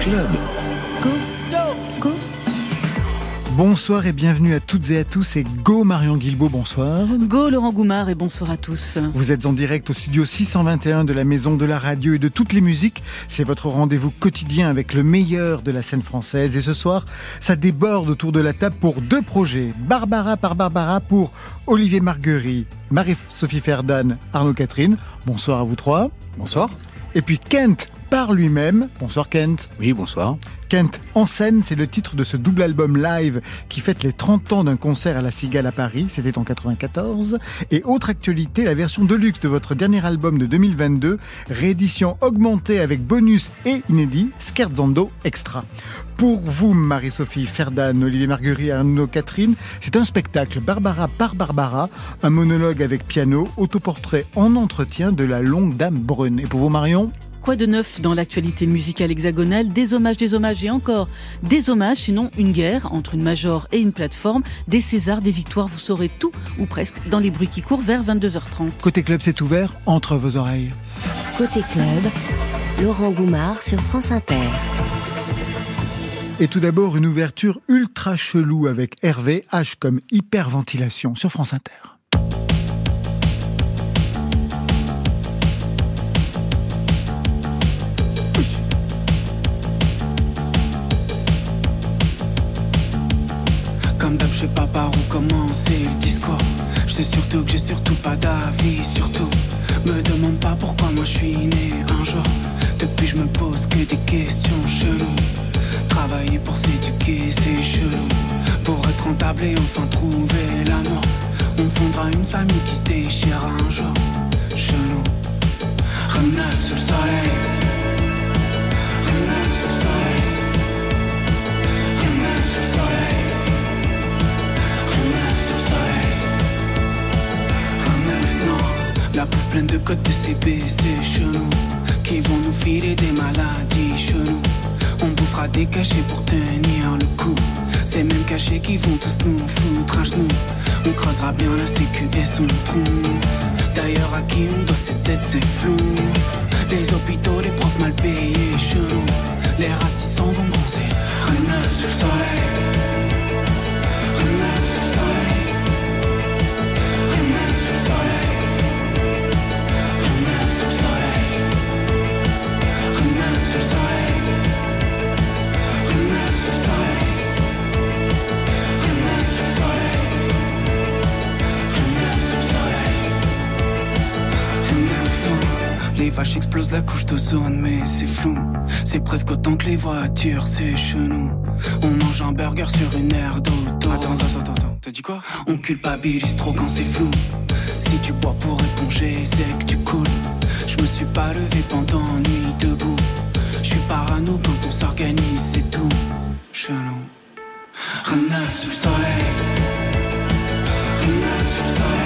Club. Go. Go. Bonsoir et bienvenue à toutes et à tous et Go Marion Guilbault, bonsoir. Go Laurent Goumard et bonsoir à tous. Vous êtes en direct au studio 621 de la Maison de la Radio et de toutes les musiques. C'est votre rendez-vous quotidien avec le meilleur de la scène française et ce soir, ça déborde autour de la table pour deux projets. Barbara par Barbara pour Olivier Marguerite, Marie-Sophie Ferdan, Arnaud Catherine. Bonsoir à vous trois. Bonsoir. Et puis Kent par lui-même. Bonsoir Kent. Oui, bonsoir. Kent en scène, c'est le titre de ce double album live qui fête les 30 ans d'un concert à la Cigale à Paris, c'était en 94. Et autre actualité, la version deluxe de votre dernier album de 2022, réédition augmentée avec bonus et inédit, Scherzando Extra. Pour vous, Marie-Sophie Ferdan, Olivier Marguerite, Arnaud Catherine, c'est un spectacle Barbara par Barbara, un monologue avec piano, autoportrait en entretien de la longue dame brune. Et pour vous, Marion? Quoi de neuf dans l'actualité musicale hexagonale? Des hommages, des hommages et encore des hommages, sinon une guerre entre une major et une plateforme, des Césars, des victoires, vous saurez tout ou presque dans les bruits qui courent vers 22h30. Côté club, c'est ouvert entre vos oreilles. Côté club, Laurent Goumard sur France Inter. Et tout d'abord, une ouverture ultra chelou avec Hervé, H comme hyperventilation sur France Inter. Je sais pas par où commencer le discours. Je sais surtout que j'ai surtout pas d'avis, surtout. Me demande pas pourquoi moi je suis né un jour. Depuis, je me pose que des questions cheloues. Travailler pour s'éduquer, c'est chelou. Pour être rentable et enfin trouver l'amour. On fondera une famille qui se déchirera un jour. Chelou. Rien sur le soleil. La bouffe pleine de codes de CB, c'est chelou. Qui vont nous filer des maladies chelou. On bouffera des cachets pour tenir le coup. Ces mêmes cachets qui vont tous nous foutre à genoux. On creusera bien la sécu et son trou. D'ailleurs, à qui on doit cette tête, c'est flou. Les hôpitaux, les profs mal payés, chelou. Les racistes vont bronzer. Rien neuf sur le soleil. Explosent la couche d'ozone, mais c'est flou. C'est presque autant que les voitures, c'est chenou. On mange un burger sur une aire d'auto. Attends, attends, attends, attends. T'as dit quoi? On culpabilise trop quand c'est flou. Si tu bois pour éponger, c'est que tu coules. Je me suis pas levé pendant nuit debout. Je suis parano quand on s'organise, c'est tout. Chelou. Rien neuf sous le soleil. Rien neuf sous le soleil.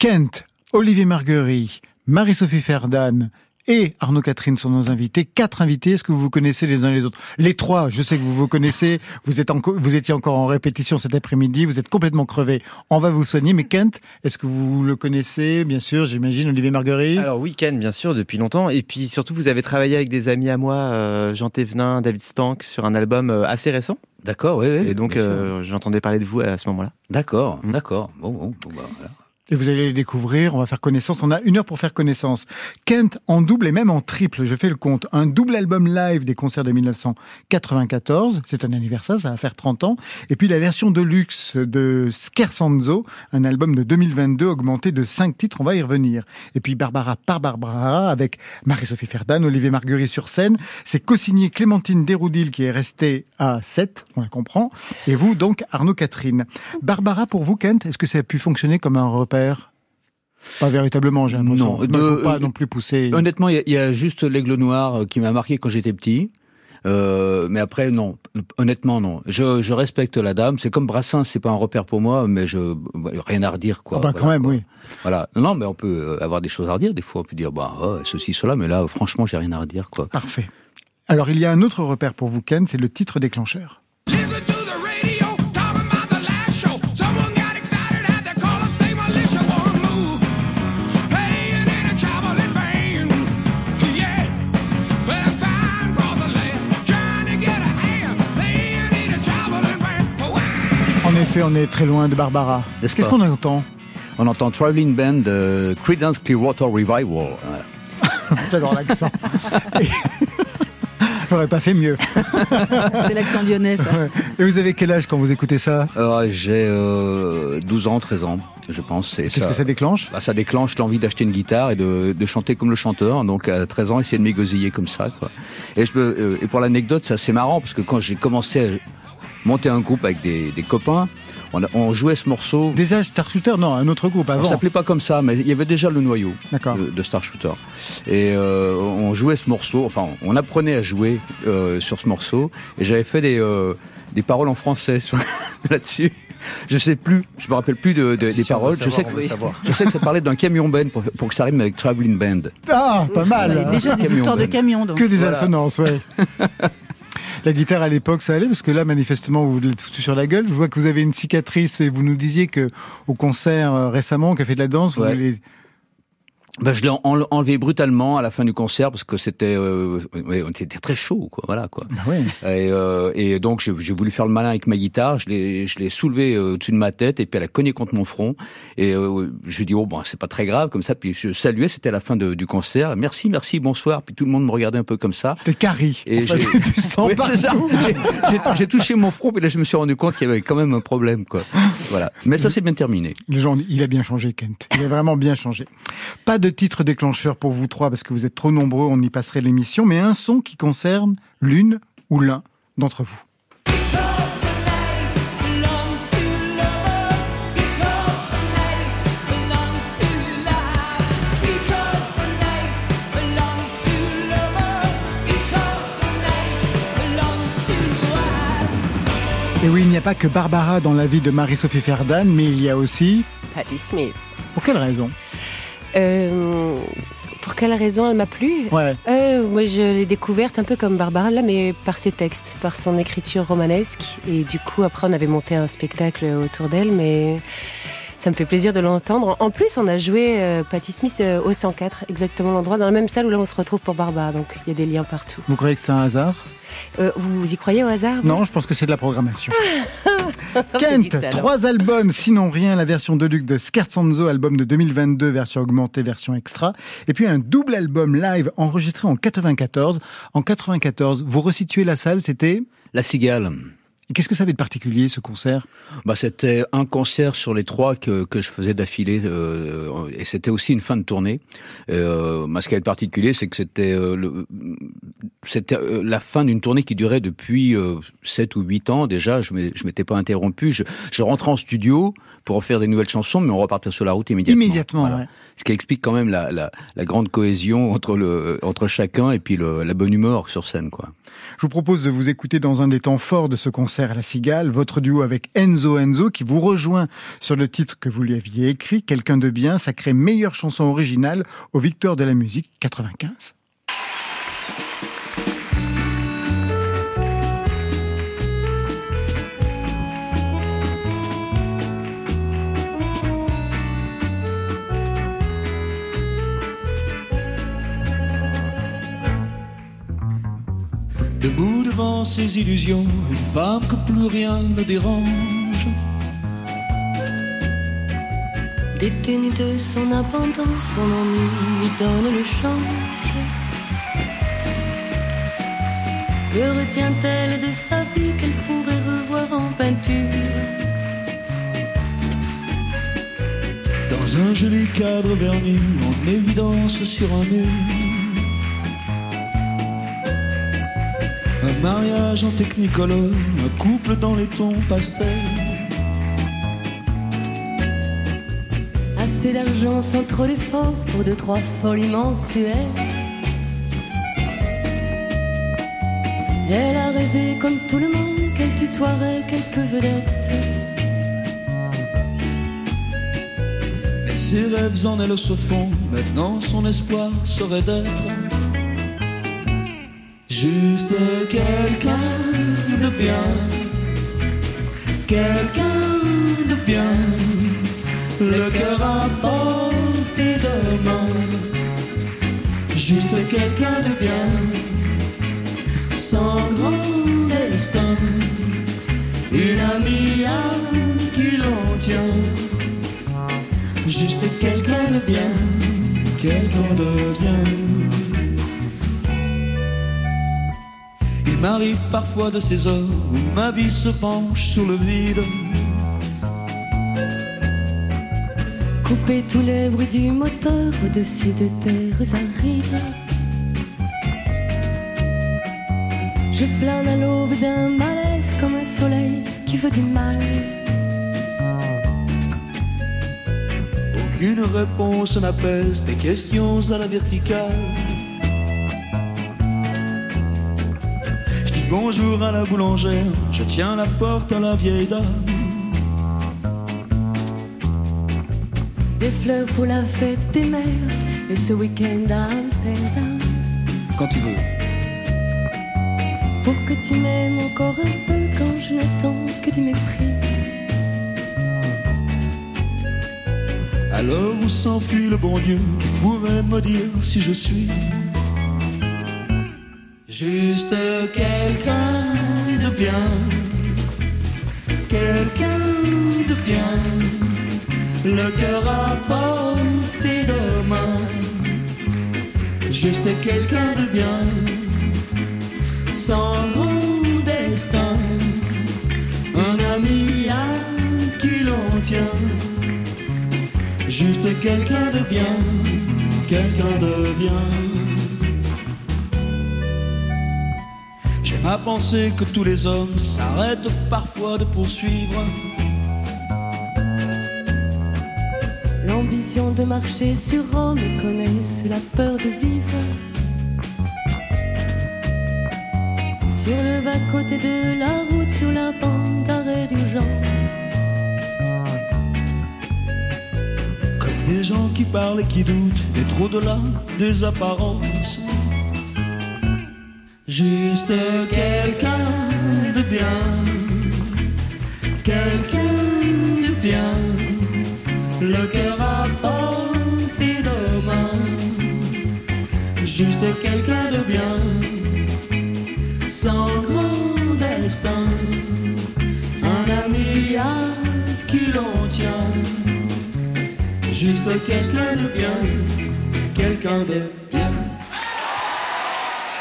Kent, Olivier Marguerite, Marie-Sophie Ferdan et Arnaud Catherine sont nos invités. Quatre invités, est-ce que vous vous connaissez les uns les autres? Les trois, je sais que vous vous connaissez, vous, êtes vous étiez encore en répétition cet après-midi, vous êtes complètement crevé. On va vous soigner, mais Kent, est-ce que vous le connaissez? Bien sûr, j'imagine, Olivier Marguerite? Alors Weekend, bien sûr, depuis longtemps. Et puis surtout, vous avez travaillé avec des amis à moi, euh, Jean Thévenin, David Stank, sur un album euh, assez récent. D'accord, oui, oui. Et donc, euh, j'entendais parler de vous à ce moment-là. D'accord, Mm. d'accord. Bon, bon, bon, bah, voilà. Et vous allez les découvrir, on va faire connaissance. On a une heure pour faire connaissance. Kent en double et même en triple, je fais le compte. Un double album live des concerts de 1994, c'est un anniversaire, ça va faire 30 ans. Et puis la version de luxe de Scherzo, un album de 2022 augmenté de 5 titres, on va y revenir. Et puis Barbara par Barbara avec Marie-Sophie Ferdan, Olivier Marguerite sur scène. C'est co-signé Clémentine Déroudil qui est restée à 7, on la comprend. Et vous donc Arnaud Catherine. Barbara, pour vous Kent, est-ce que ça a pu fonctionner comme un repère pas véritablement, j'ai l'impression. Non, ne pas non plus pousser. Honnêtement, il y, a juste l'aigle noir euh, qui m'a marqué quand j'étais petit. Euh, mais après, non. Honnêtement, non. Je, je respecte la dame. C'est comme Brassens, c'est pas un repère pour moi, mais je rien à redire quoi. Ah bah quand même, oui. Voilà. Non, mais on peut euh, avoir des choses à redire. Des fois, on peut dire bah oh, ceci, cela, mais là, franchement, j'ai rien à redire quoi. Parfait. Alors, il y a un autre repère pour vous, Ken, c'est le titre déclencheur. Effet, on est très loin de Barbara. Qu'est-ce qu'on entend On entend Traveling Band de Creedence Clearwater Revival. J'adore l'accent. J'aurais pas fait mieux. C'est l'accent lyonnais, ça. Et vous avez quel âge quand vous écoutez ça euh, J'ai 12 ans, 13 ans, je pense. Qu'est-ce que ça déclenche bah, Ça déclenche l'envie d'acheter une guitare et de, chanter comme le chanteur. Donc à 13 ans, essayer de m'égosiller comme ça. Quoi. Et, je, euh, et pour l'anecdote, c'est assez marrant parce que quand j'ai commencé à monter un groupe avec des, des copains. On, on, jouait ce morceau. Déjà Star Shooter Non, un autre groupe avant. On s'appelait pas comme ça, mais il y avait déjà le noyau de, de, Star Shooter. Et euh, on jouait ce morceau, enfin, on apprenait à jouer euh, sur ce morceau. Et j'avais fait des, euh, des paroles en français là-dessus. Je sais plus, je me rappelle plus de, de des paroles. je, sais que, je sais que ça parlait d'un camion band pour, pour, que ça rime avec Traveling Band. Ah, pas mal. déjà des histoires de camions. Donc. Que des assonances, ouais. La guitare à l'époque, ça allait parce que là, manifestement, vous l'êtes foutu sur la gueule. Je vois que vous avez une cicatrice et vous nous disiez que au concert euh, récemment, au Café de la Danse, vous voulez ben, je l'ai enlevé brutalement à la fin du concert parce que c'était euh, on était très chaud quoi voilà quoi. Bah ouais. et, euh, et, donc j'ai voulu faire le malin avec ma guitare je l'ai je l'ai soulevé euh, au-dessus de ma tête et puis elle a cogné contre mon front. Et euh, je dis oh bon c'est pas très grave comme ça. Puis je saluais c'était la fin de, du concert. Merci merci bonsoir. Puis tout le monde me regardait un peu comme ça. C'était Carrie et j'ai j'ai touché mon front et là je me suis rendu compte qu'il y avait quand même un problème quoi. Voilà. Mais ça c'est bien terminé. Les gens il a bien changé Kent. Il a vraiment bien changé. Pas de titre déclencheur pour vous trois parce que vous êtes trop nombreux, on y passerait l'émission, mais un son qui concerne l'une ou l'un d'entre vous. Et oui, il n'y a pas que Barbara dans la vie de Marie-Sophie Ferdan, mais il y a aussi... Patti Smith. Pour quelle raison? Euh, pour quelle raison elle m'a plu ouais. euh, Moi, je l'ai découverte un peu comme Barbara, là, mais par ses textes, par son écriture romanesque. Et du coup, après, on avait monté un spectacle autour d'elle, mais ça me fait plaisir de l'entendre. En plus, on a joué euh, Patti Smith euh, au 104, exactement l'endroit, dans la même salle où là on se retrouve pour Barbara. Donc il y a des liens partout. Vous croyez que c'est un hasard? Euh, Vous y croyez au hasard Non, je pense que c'est de la programmation. Kent, trois albums, sinon rien, la version deluxe de Scherzo, album de 2022, version augmentée, version extra, et puis un double album live enregistré en 94. En 94, vous resituez la salle, c'était La Cigale. Qu'est-ce que ça avait de particulier ce concert? Bah c'était un concert sur les trois que, que je faisais d'affilée euh, et c'était aussi une fin de tournée. Euh, ce qui avait de particulier, c'est que c'était euh, c'était euh, la fin d'une tournée qui durait depuis euh, 7 ou 8 ans déjà. Je je m'étais pas interrompu. Je, je rentrais en studio pour en faire des nouvelles chansons, mais on repartait sur la route immédiatement. Immédiatement, ouais. Ce qui explique quand même la, la, la, grande cohésion entre le entre chacun et puis le, la bonne humeur sur scène, quoi. Je vous propose de vous écouter dans un des temps forts de ce concert à la Cigale, votre duo avec Enzo Enzo qui vous rejoint sur le titre que vous lui aviez écrit, Quelqu'un de bien, sacré meilleure chanson originale aux Victoires de la musique 95. Debout devant ses illusions, une femme que plus rien ne dérange. Détenue de son abandon, son ennui lui donne le change. Que retient-elle de sa vie qu'elle pourrait revoir en peinture? Dans un joli cadre verni en évidence sur un mur. Un mariage en technicolore, un couple dans les tons pastels. Assez d'argent sans trop d'efforts pour deux, trois folies mensuelles. Elle a rêvé comme tout le monde qu'elle tutoierait quelques vedettes. Mais ses rêves en elle se font, maintenant son espoir serait d'être juste quelqu'un de bien, quelqu'un de bien, le cœur à portée de main, juste quelqu'un de bien, sans grand destin, une amie à qui l'on tient, juste quelqu'un de bien, quelqu'un de bien. M'arrive parfois de ces heures où ma vie se penche sur le vide. Couper tous les bruits du moteur au-dessus de terres arides. Je plane à l'aube d'un malaise comme un soleil qui veut du mal. Aucune réponse n'apaise des questions à la verticale. Bonjour à la boulangère, je tiens la porte à la vieille dame. Des fleurs pour la fête des mères et ce week-end à Amsterdam. Quand tu veux. Pour que tu m'aimes encore un peu quand je n'attends que du mépris. Alors où s'enfuit le bon Dieu qui pourrait me dire si je suis juste quelqu'un de bien, quelqu'un de bien, le cœur à portée de main, juste quelqu'un de bien, sans grand destin, un ami à qui l'on tient. Juste quelqu'un de bien, quelqu'un de bien. À penser que tous les hommes s'arrêtent parfois de poursuivre. L'ambition de marcher sur Rome connaissent la peur de vivre. Sur le bas-côté de la route, sur la bande d'arrêt d'urgence. Des gens qui parlent et qui doutent, et trop de là des apparences. Juste quelqu'un de bien, quelqu'un de bien, le cœur à portée de main. Juste quelqu'un de bien, sans grand destin, un ami à qui l'on tient. Juste quelqu'un de bien, quelqu'un de bien.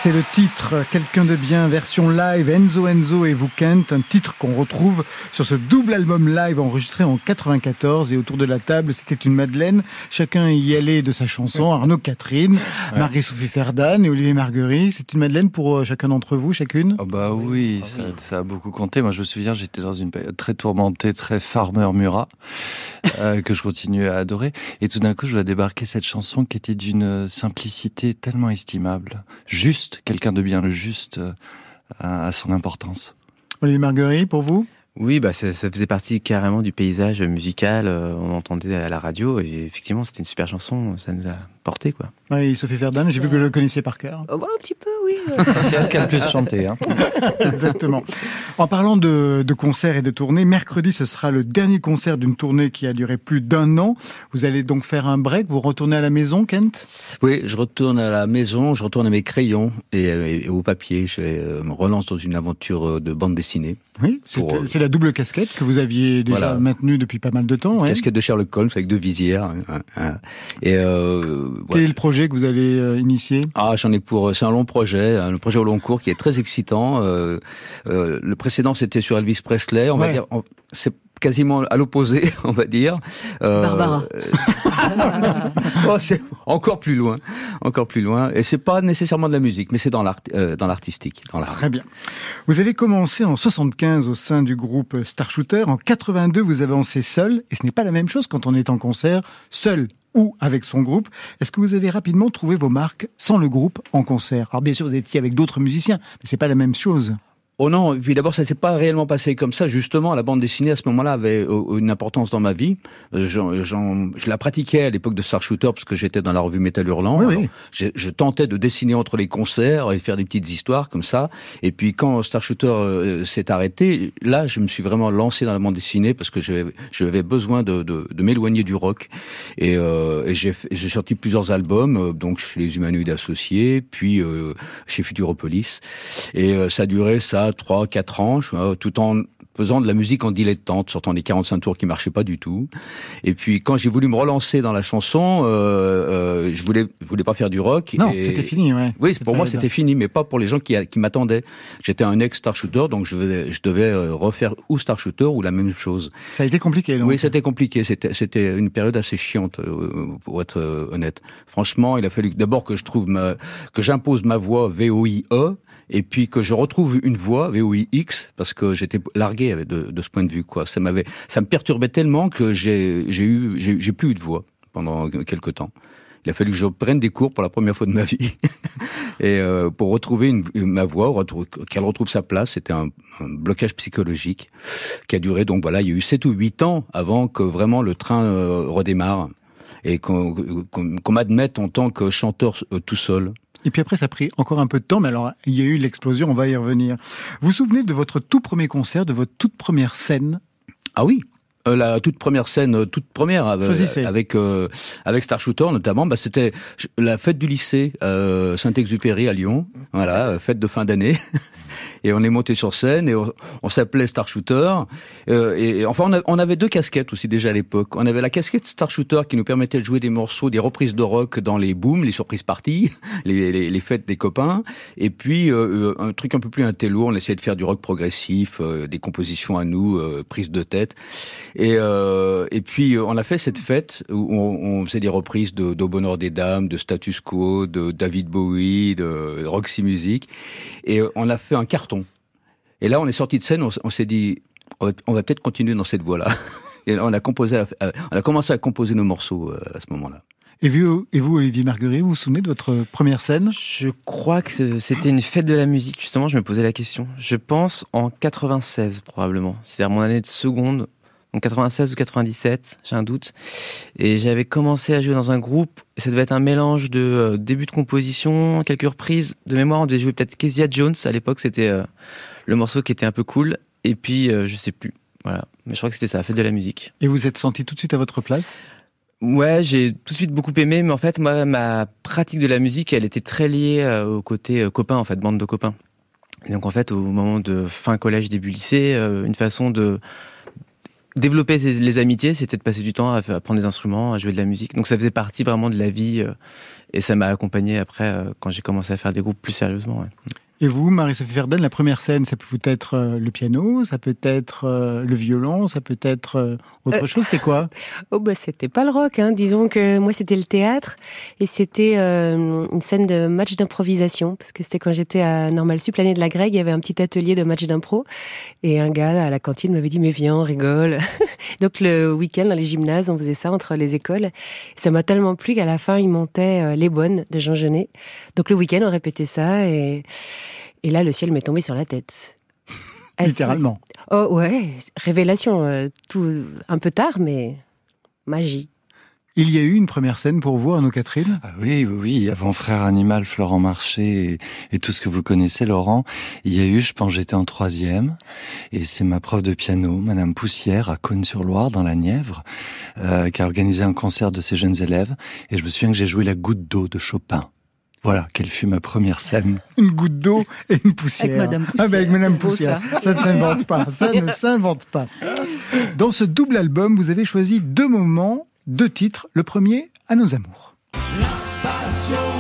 C'est le titre Quelqu'un de bien, version live, Enzo Enzo et vous Kent, un titre qu'on retrouve sur ce double album live enregistré en 94 et autour de la table c'était une Madeleine, chacun y allait de sa chanson, Arnaud Catherine, Marie-Sophie Ferdan et Olivier Marguerite, c'est une Madeleine pour chacun d'entre vous, chacune? Oh Bah oui, ça, ça, a beaucoup compté, moi je me souviens j'étais dans une période très tourmentée, très farmer Murat, euh, que je continue à adorer. Et tout d'un coup je vois débarquer cette chanson qui était d'une simplicité tellement estimable, juste quelqu'un de bien, le juste à, son importance. Olivier Marguerite, pour vous? Oui, bah ça, ça, faisait partie carrément du paysage musical. on entendait à la radio et effectivement, c'était une super chanson. Ça nous a porter quoi. Oui, Sophie Verdun, j'ai vu que vous le connaissiez par cœur. Oh, bah, un petit peu, oui. C'est elle qui a le plus chanté. Hein. Exactement. En parlant de, de concerts et de tournées, mercredi, ce sera le dernier concert d'une tournée qui a duré plus d'un an. Vous allez donc faire un break, vous retournez à la maison, Kent? Oui, je retourne à la maison, je retourne à mes crayons et, et au papier. Je euh, me relance dans une aventure euh, de bande dessinée. Oui, c'est euh, la double casquette que vous aviez déjà Voilà. maintenue depuis pas mal de temps. ouais. Casquette de Sherlock Holmes avec deux visières. hein, hein. Et euh, Quel voilà. est le projet que vous allez euh, initier? Ah, j'en ai pour. C'est un long projet, un projet au long cours qui est très excitant. Euh, euh, le précédent, c'était sur Elvis Presley. On va dire, c'est quasiment à l'opposé, on va dire. Euh, Barbara. oh, c'est encore plus loin, encore plus loin. Et c'est pas nécessairement de la musique, mais c'est dans l'art, euh, dans l'artistique, dans l'art. Très bien. Vous avez commencé en 75 au sein du groupe Star Shooter. En 82, vous avancez seul. Et ce n'est pas la même chose quand on est en concert, seul ou avec son groupe. Est-ce que vous avez rapidement trouvé vos marques sans le groupe en concert? Alors bien sûr, vous étiez avec d'autres musiciens, mais c'est pas la même chose. Oh non, et puis d'abord ça s'est pas réellement passé comme ça. Justement, la bande dessinée à ce moment-là avait euh, une importance dans ma vie. Euh, je la pratiquais à l'époque de Star Shooter parce que j'étais dans la revue Metal Hurlant. Oui, oui. Je, je tentais de dessiner entre les concerts et faire des petites histoires comme ça. Et puis quand Star Shooter euh, s'est arrêté, là je me suis vraiment lancé dans la bande dessinée parce que j'avais besoin de, de, de m'éloigner du rock. Et, euh, et j'ai sorti plusieurs albums, euh, donc chez les Humanoïdes Associés, puis euh, chez Futuropolis. Et euh, ça a duré ça trois, quatre ans, je- euh, tout en faisant de la musique en dilettante, sortant des 45 tours qui marchaient pas du tout. Et puis quand j'ai voulu me relancer dans la chanson, euh, euh, je voulais je voulais pas faire du rock. Non, et- c'était fini, ouais. oui, pour moi c'était fini, mais pas pour les gens qui, qui m'attendaient. J'étais un ex-star shooter, donc je devais, je devais refaire ou star shooter ou la même chose. Ça a été compliqué, donc. Oui, c'était compliqué. C'était, c'était une période assez chiante, pour être honnête. Franchement, il a fallu d'abord que je trouve ma, que j'impose ma voix VOIE, et puis que je retrouve une voix VOIX, parce que j'étais largué de, ce point de vue, quoi. Ça m'avait, ça me perturbait tellement que j'ai, eu, j'ai, plus eu de voix pendant quelque temps. Il a fallu que je prenne des cours pour la première fois de ma vie. Et euh, pour retrouver une, ma voix, qu'elle retrouve sa place, c'était un, un blocage psychologique qui a duré, donc voilà, il y a eu 7 ou 8 ans avant que vraiment le train euh, redémarre et qu'on qu'on- qu'on m'admette en tant que chanteur euh, tout seul. Et puis après, ça a pris encore un peu de temps, mais alors, il y a eu l'explosion, on va y revenir. Vous vous souvenez de votre tout premier concert, de votre toute première scène? Ah oui Euh, la toute première scène, euh, toute première euh, Choisissez. avec euh, avec Star Shooter notamment, bah, c'était la fête du lycée euh, Saint-Exupéry à Lyon, voilà, fête de fin d'année. et on est monté sur scène et on, s'appelait Star Shooter. Euh, et, enfin, on, avait deux casquettes aussi déjà à l'époque. On avait la casquette Star Shooter qui nous permettait de jouer des morceaux, des reprises de rock dans les booms, les surprises parties, les, fêtes des copains. Et puis euh, euh, un truc un peu plus intello, on essayait de faire du rock progressif, euh, des compositions à nous, euh, prises de tête. Et, euh, et puis on a fait cette fête où on, faisait des reprises de d'Au bonheur des dames, de Status Quo, de David Bowie, de Roxy Music, et on a fait un carton. Et là, on est sorti de scène, on, s'est dit, on va, peut-être continuer dans cette voie-là. Et là, on a composé, à- on a commencé à composer nos morceaux euh, à ce moment-là. et vous, et vous, Olivier Marguerite, vous vous souvenez de votre première scène? Je crois que c'était une fête de la musique, justement, je me posais la question. Je pense en 96 probablement, c'est-à-dire mon année de seconde, en 96 ou 97, j'ai un doute. Et j'avais commencé à jouer dans un groupe, et ça devait être un mélange de euh, début de composition, quelques reprises. De mémoire, on devait jouer peut-être Kezia Jones, à l'époque c'était euh, le morceau qui était un peu cool, et puis euh, je sais plus. Voilà, mais je crois que c'était ça, fête de la musique. Et vous êtes senti tout de suite à votre place? Ouais, j'ai tout de suite beaucoup aimé, mais en fait, moi, ma pratique de la musique, elle était très liée euh, au côté euh, copain, en fait, bande de copains. Et donc, en fait, au moment de fin collège, début lycée, une façon de développer les amitiés, c'était de passer du temps à, prendre des instruments, à jouer de la musique. Donc, ça faisait partie vraiment de la vie, et ça m'a accompagné après quand j'ai commencé à faire des groupes plus sérieusement. ouais. Et vous, Marie-Sophie Verden, la première scène, ça peut être euh, le piano, ça peut être euh, le violon, ça peut être euh, autre Euh, chose, c'était quoi? Oh bah c'était pas le rock, hein. disons que moi c'était le théâtre et c'était euh, une scène de match d'improvisation parce que c'était quand j'étais à Normal Sup l'année de la Greg, il y avait un petit atelier de match d'impro et un gars à la cantine m'avait dit mais viens on rigole. Donc le week-end dans les gymnases on faisait ça entre les écoles. Ça m'a tellement plu qu'à la fin il montait Les Bonnes de Jean Genet. Donc le week-end on répétait ça et et là le ciel m'est tombé sur la tête. Ah. Littéralement. Oh ouais, révélation, euh, tout un peu tard, mais magie. Il y a eu une première scène pour vous, Arnaud Catherine? Ah Oui, oui, oui. Avant Frère Animal, Florent Marché et, et, tout ce que vous connaissez, Laurent, il y a eu, je pense, j'étais en troisième, et c'est ma prof de piano, Madame Poussière, à Cône-sur-Loire, dans la Nièvre, euh, qui a organisé un concert de ses jeunes élèves, et je me souviens que j'ai joué la goutte d'eau de Chopin. Voilà, quelle fut ma première scène. Une goutte d'eau et une poussière. Avec Madame Poussière. Ah ben avec Madame Poussière. Ça. ça ne s'invente pas. Ça ne s'invente pas. Dans ce double album, vous avez choisi deux moments, deux titres. Le premier, À nos amours. La passion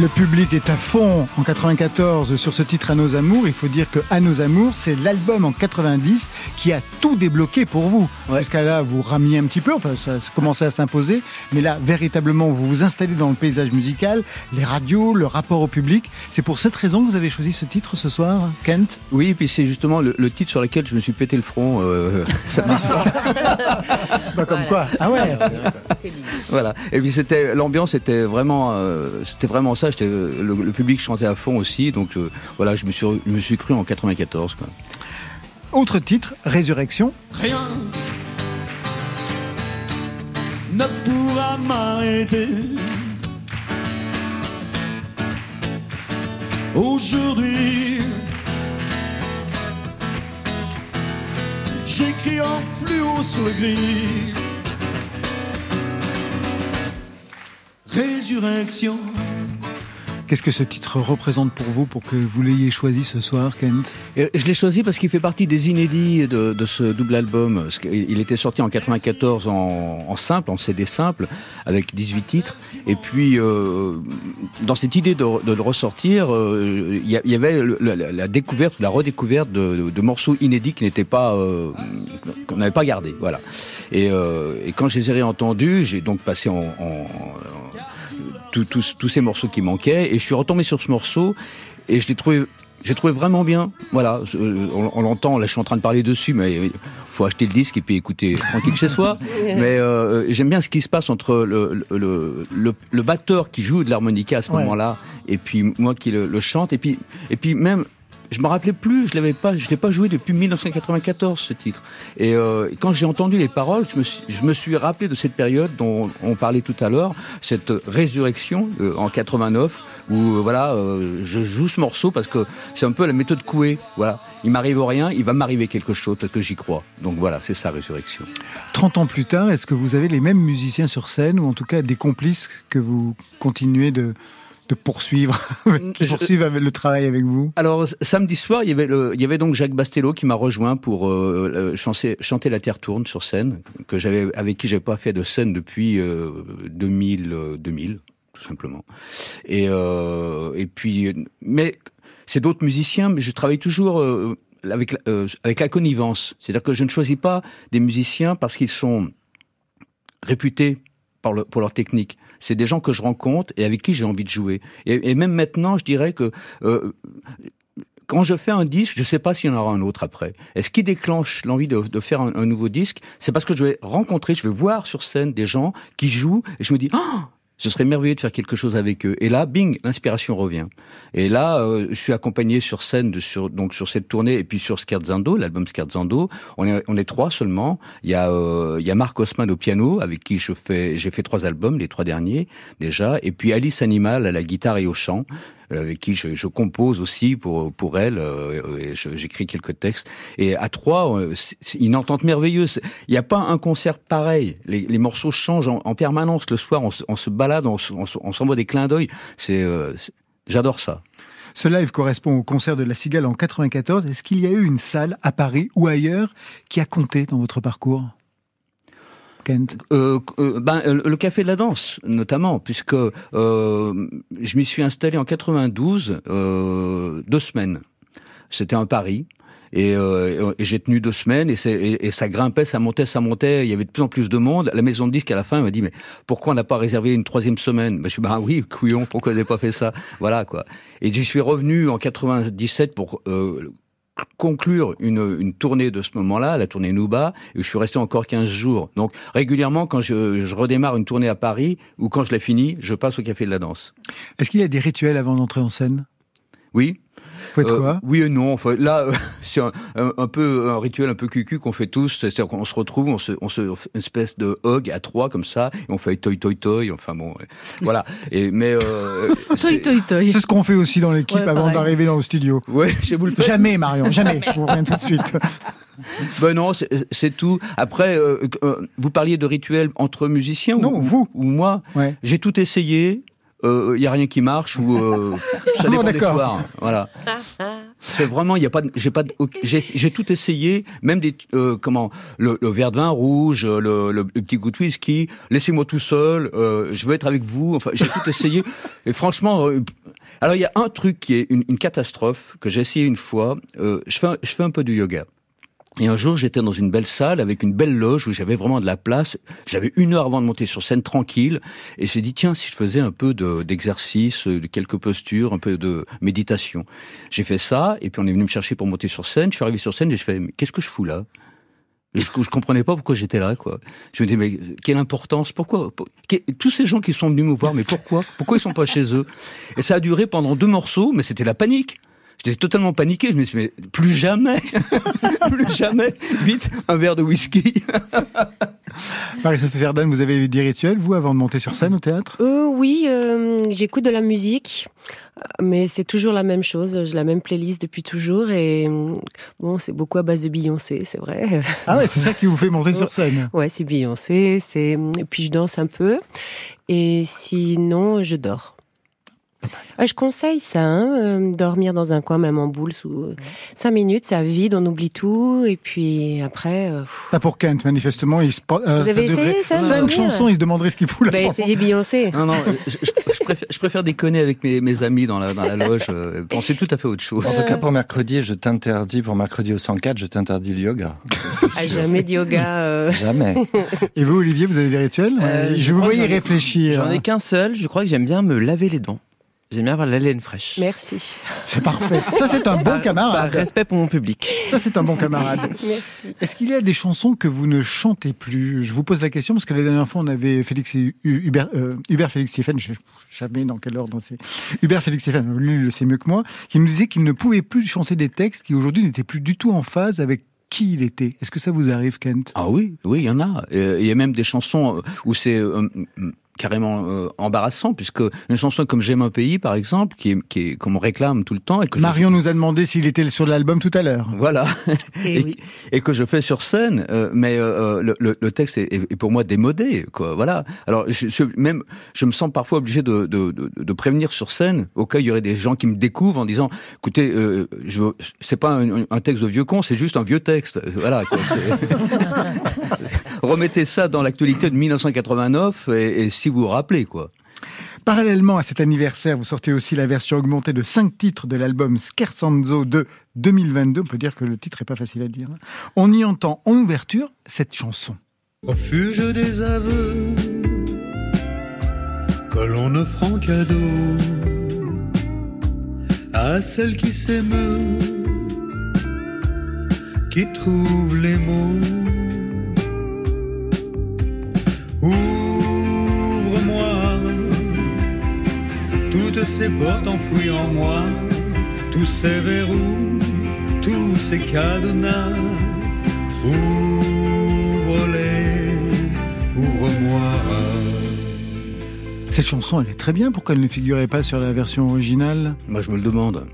Le public est à fond en 94 sur ce titre À nos amours. Il faut dire que À nos amours, c'est l'album en 90 qui a tout débloqué pour vous. Ouais. Jusqu'à là, vous ramiez un petit peu, enfin, ça, ça commençait à s'imposer. Mais là, véritablement, vous vous installez dans le paysage musical, les radios, le rapport au public. C'est pour cette raison que vous avez choisi ce titre ce soir, Kent? Oui, puis c'est justement le, le titre sur lequel je me suis pété le front euh, samedi soir. Bah, Comme quoi Ah ouais voilà. Et puis c'était l'ambiance était vraiment euh, c'était vraiment ça. Le, le public chantait à fond aussi. Donc euh, voilà, je me suis je me suis cru en 94. Quoi. Autre titre, Résurrection. Rien ne pourra m'arrêter. Aujourd'hui, j'écris en fluo sur le gris. Résurrection. Qu'est-ce que ce titre représente pour vous pour que vous l'ayez choisi ce soir, Kent je l'ai choisi parce qu'il fait partie des inédits de, ce double album. Il était sorti en 94 en, simple, en CD simple, avec 18 titres. Et puis, euh, dans cette idée de, le ressortir, euh, il y, avait la, découverte, la redécouverte de, morceaux inédits qui n'étaient pas, euh, qu'on n'avait pas gardés. Voilà. Et, quand je les ai réentendus, j'ai donc passé en- tous- ces morceaux qui manquaient, et je suis retombé sur ce morceau et je l'ai trouvé j'ai trouvé vraiment bien. Voilà, euh, on, on l'entend. Là, je suis en train de parler dessus, mais il faut acheter le disque et puis écouter tranquille chez soi. Mais euh, j'aime bien ce qui se passe entre le, le, le, le- le batteur qui joue de l'harmonica à ce Ouais. moment-là et puis moi qui le, le chante. Et puis, et puis même, je me rappelais plus. Je l'avais pas, je l'ai pas joué depuis 1994 ce titre. Et euh, quand j'ai entendu les paroles, je me, suis, je me suis rappelé de cette période dont on parlait tout à l'heure, cette résurrection euh, en 89 où euh, voilà, euh, je joue ce morceau parce que c'est un peu la méthode Coué. Voilà, il m'arrive rien, il va m'arriver quelque chose parce que j'y crois. Donc voilà, c'est ça résurrection. 30 ans plus tard, est-ce que vous avez les mêmes musiciens sur scène ou en tout cas des complices que vous continuez de, de poursuivre, poursuivent avec le travail avec vous Alors samedi soir, il y avait, le, il y avait donc Jacques Bastello qui m'a rejoint pour euh, euh, chanter, chanter La Terre tourne sur scène, que j'avais avec qui j'avais pas fait de scène depuis euh, 2000, euh, 2000 tout simplement. Et et puis, mais c'est d'autres musiciens, mais je travaille toujours. avec, la- avec la connivence. C'est-à-dire que je ne choisis pas des musiciens parce qu'ils sont réputés par le- pour leur technique. C'est des gens que je rencontre et avec qui j'ai envie de jouer. Et, même maintenant, je dirais que euh, quand je fais un disque, je ne sais pas s'il y en aura un autre après. Et ce qui déclenche l'envie de, faire un, un nouveau disque, c'est parce que je vais rencontrer, je vais voir sur scène des gens qui jouent et je me dis, ah, ce serait merveilleux de faire quelque chose avec eux. Et là, bing, l'inspiration revient. Et là, euh, je suis accompagné sur scène de, sur donc sur cette tournée et puis sur Scherzando, l'album Scherzando. On est on est trois seulement. Il y a euh, il y a Marc Haussmann au piano avec qui je fais j'ai fait trois albums, les trois derniers déjà. Et puis Alice Animal à la guitare et au chant avec qui je, je compose aussi pour pour elle. euh, et J'écris quelques textes. Et à trois, euh, c'est une entente merveilleuse. Il n'y a pas un concert pareil. Les, les morceaux changent en, en permanence. Le soir, on se, on se balade, on on on s'envoie des clins d'œil. Euh, c'est- J'adore ça. Ce live correspond au concert de La Cigale en 94. Est-ce qu'il y a eu une salle à Paris ou ailleurs qui a compté dans votre parcours? Euh, euh, ben, euh, le café de la danse, notamment, puisque je m'y suis installé en 92, euh, deux semaines. C'était un pari. Et, j'ai tenu deux semaines et, ça grimpait, ça montait, ça montait. Il y avait de plus en plus de monde. La maison de disques à la fin m'a dit mais pourquoi on n'a pas réservé une troisième semaine? Ben, Je suis bah oui couillon, pourquoi on n'a pas fait ça? Voilà quoi. Et j'y suis revenu en 97 pour conclure une, une tournée de ce moment-là, la tournée Nouba, et je suis resté encore 15 jours. Donc régulièrement, quand je, je redémarre une tournée à Paris, ou quand je l'ai finie, je passe au Café de la Danse. Est-ce qu'il y a des rituels avant d'entrer en scène? Oui. Vous faites Euh, quoi? Oui et non. Enfin, là, euh, c'est un, un- un peu un rituel un peu cucu qu'on fait tous. C'est-à-dire qu'on se retrouve, on se, on se une espèce de hug à trois comme ça, et on fait toi toi toi. Enfin bon, euh, voilà. Et mais Toi, c'est- toi, toi. C'est ce qu'on fait aussi dans l'équipe Ouais, avant d'arriver dans le studio. ouais, chez vous le faites. Jamais, Marion, jamais. Je vous reviens tout de suite. Ben non, c'est c'est tout. Après, euh, euh, vous parliez de rituels entre musiciens Non, ou, vous. ou moi. Ouais. J'ai tout essayé. Il y a rien qui marche ou euh, ça dépend des soirs. Voilà. C'est vraiment, il y a pas, j'ai pas, j'ai tout essayé, même des, euh, comment, le, le verre de vin rouge, le, le, le petit goût de whisky. Laissez-moi tout seul. euh, je veux être avec vous. Enfin, j'ai tout essayé. Et franchement, euh, alors il y a un truc qui est une, une catastrophe que j'ai essayé une fois. Euh, je fais, un- je fais un peu du yoga. Et un jour, j'étais dans une belle salle avec une belle loge où j'avais vraiment de la place. J'avais une heure avant de monter sur scène tranquille. Et j'ai dit, tiens, si je faisais un peu de- d'exercice, de, quelques postures, un peu de méditation. J'ai fait ça. Et puis on est venu me chercher pour monter sur scène. Je suis arrivé sur scène je fais, mais qu'est-ce que je fous là? Je, je comprenais pas pourquoi j'étais là, quoi. Je me dis, mais quelle importance Pourquoi Pour- que- Tous ces gens qui sont venus me voir, mais pourquoi? Pourquoi ils sont pas chez eux? Et ça a duré pendant deux morceaux, mais c'était la panique. J'étais totalement paniqué. Je me suis dit, mais plus jamais, plus jamais. Vite, un verre de whisky. Marie-Sophie Verdun, vous avez des rituels, vous, avant de monter sur scène au théâtre? Euh, oui, euh, j'écoute de la musique, mais c'est toujours la même chose. J'ai la même playlist depuis toujours et bon, c'est beaucoup à base de Beyoncé, c'est vrai. Ah ouais, c'est ça qui vous fait monter sur scène. Ouais, c'est Beyoncé, c'est et puis je danse un peu et sinon je dors. Ah, je conseille ça, hein, euh, dormir dans un coin, même en boule, sous euh, cinq minutes, ça vide, on oublie tout, et puis après, euh, Pas pour Kent, manifestement. Il se... euh, Vous avez ça devrait- essayé, ça, de Cinq chansons, il se demanderait ce qu'il fout là. bah, essayez Beyoncé. Non, non, je, je- je préfère, je préfère déconner avec mes, mes amis dans la, dans la loge. euh, penser tout à fait autre chose. En tout cas, pour mercredi, je t'interdis, pour mercredi au 104, je t'interdis le yoga. Ah, jamais de yoga. euh, Jamais. Et vous, Olivier, vous avez des rituels? Euh, Je vous voyais réfléchir. J'en ai qu'un seul. Je crois que j'aime bien me laver les dents. J'aime bien avoir la laine fraîche. Merci. C'est parfait. Ça, c'est un bon Par camarade. respect pour mon public. Ça, c'est un bon camarade. Merci. Est-ce qu'il y a des chansons que vous ne chantez plus? Je vous pose la question parce que la dernière fois, on avait Félix et Hu- Hubert, euh, Hubert Félix Stéphane, je sais jamais dans quelle ordre c'est. Hubert Félix Stéphane, lui, il le sait mieux que moi, qui nous disait qu'il ne pouvait plus chanter des textes qui aujourd'hui n'étaient plus du tout en phase avec qui il était. Est-ce que ça vous arrive, Kent? Ah oui, oui, il y en a. Il y a même des chansons où c'est euh, carrément euh, embarrassant, puisque une chanson comme J'aime un pays, par exemple, qui est, qui est qu'on me réclame tout le temps et que je- Marion nous a demandé s'il était sur l'album tout à l'heure. voilà, Et et, oui. et que je fais sur scène, euh, mais euh, le, le- le texte est, est pour moi démodé, quoi. Voilà. Alors je, je- même, je me sens parfois obligé de, de, de, de prévenir sur scène, au cas où il y aurait des gens qui me découvrent en disant, écoutez, euh, je, c'est pas un, un texte de vieux con, c'est juste un vieux texte. Voilà. Quoi, Remettez ça dans l'actualité de 1989 et, et si vous vous rappelez, quoi. Parallèlement à cet anniversaire, vous sortez aussi la version augmentée de cinq titres de l'album Scherzanzo de 2022. On peut dire que le titre est pas facile à dire. On y entend en ouverture cette chanson. Refuge des aveux que l'on offre en cadeau à celle qui s'émeut, qui trouve les mots. Ces portes enfouies en moi, tous ces verrous, tous ces cadenas. Ouvre-les, ouvre-moi. Cette chanson, elle est très bien. Pourquoi elle ne figurait pas sur la version originale? Moi, je me le demande.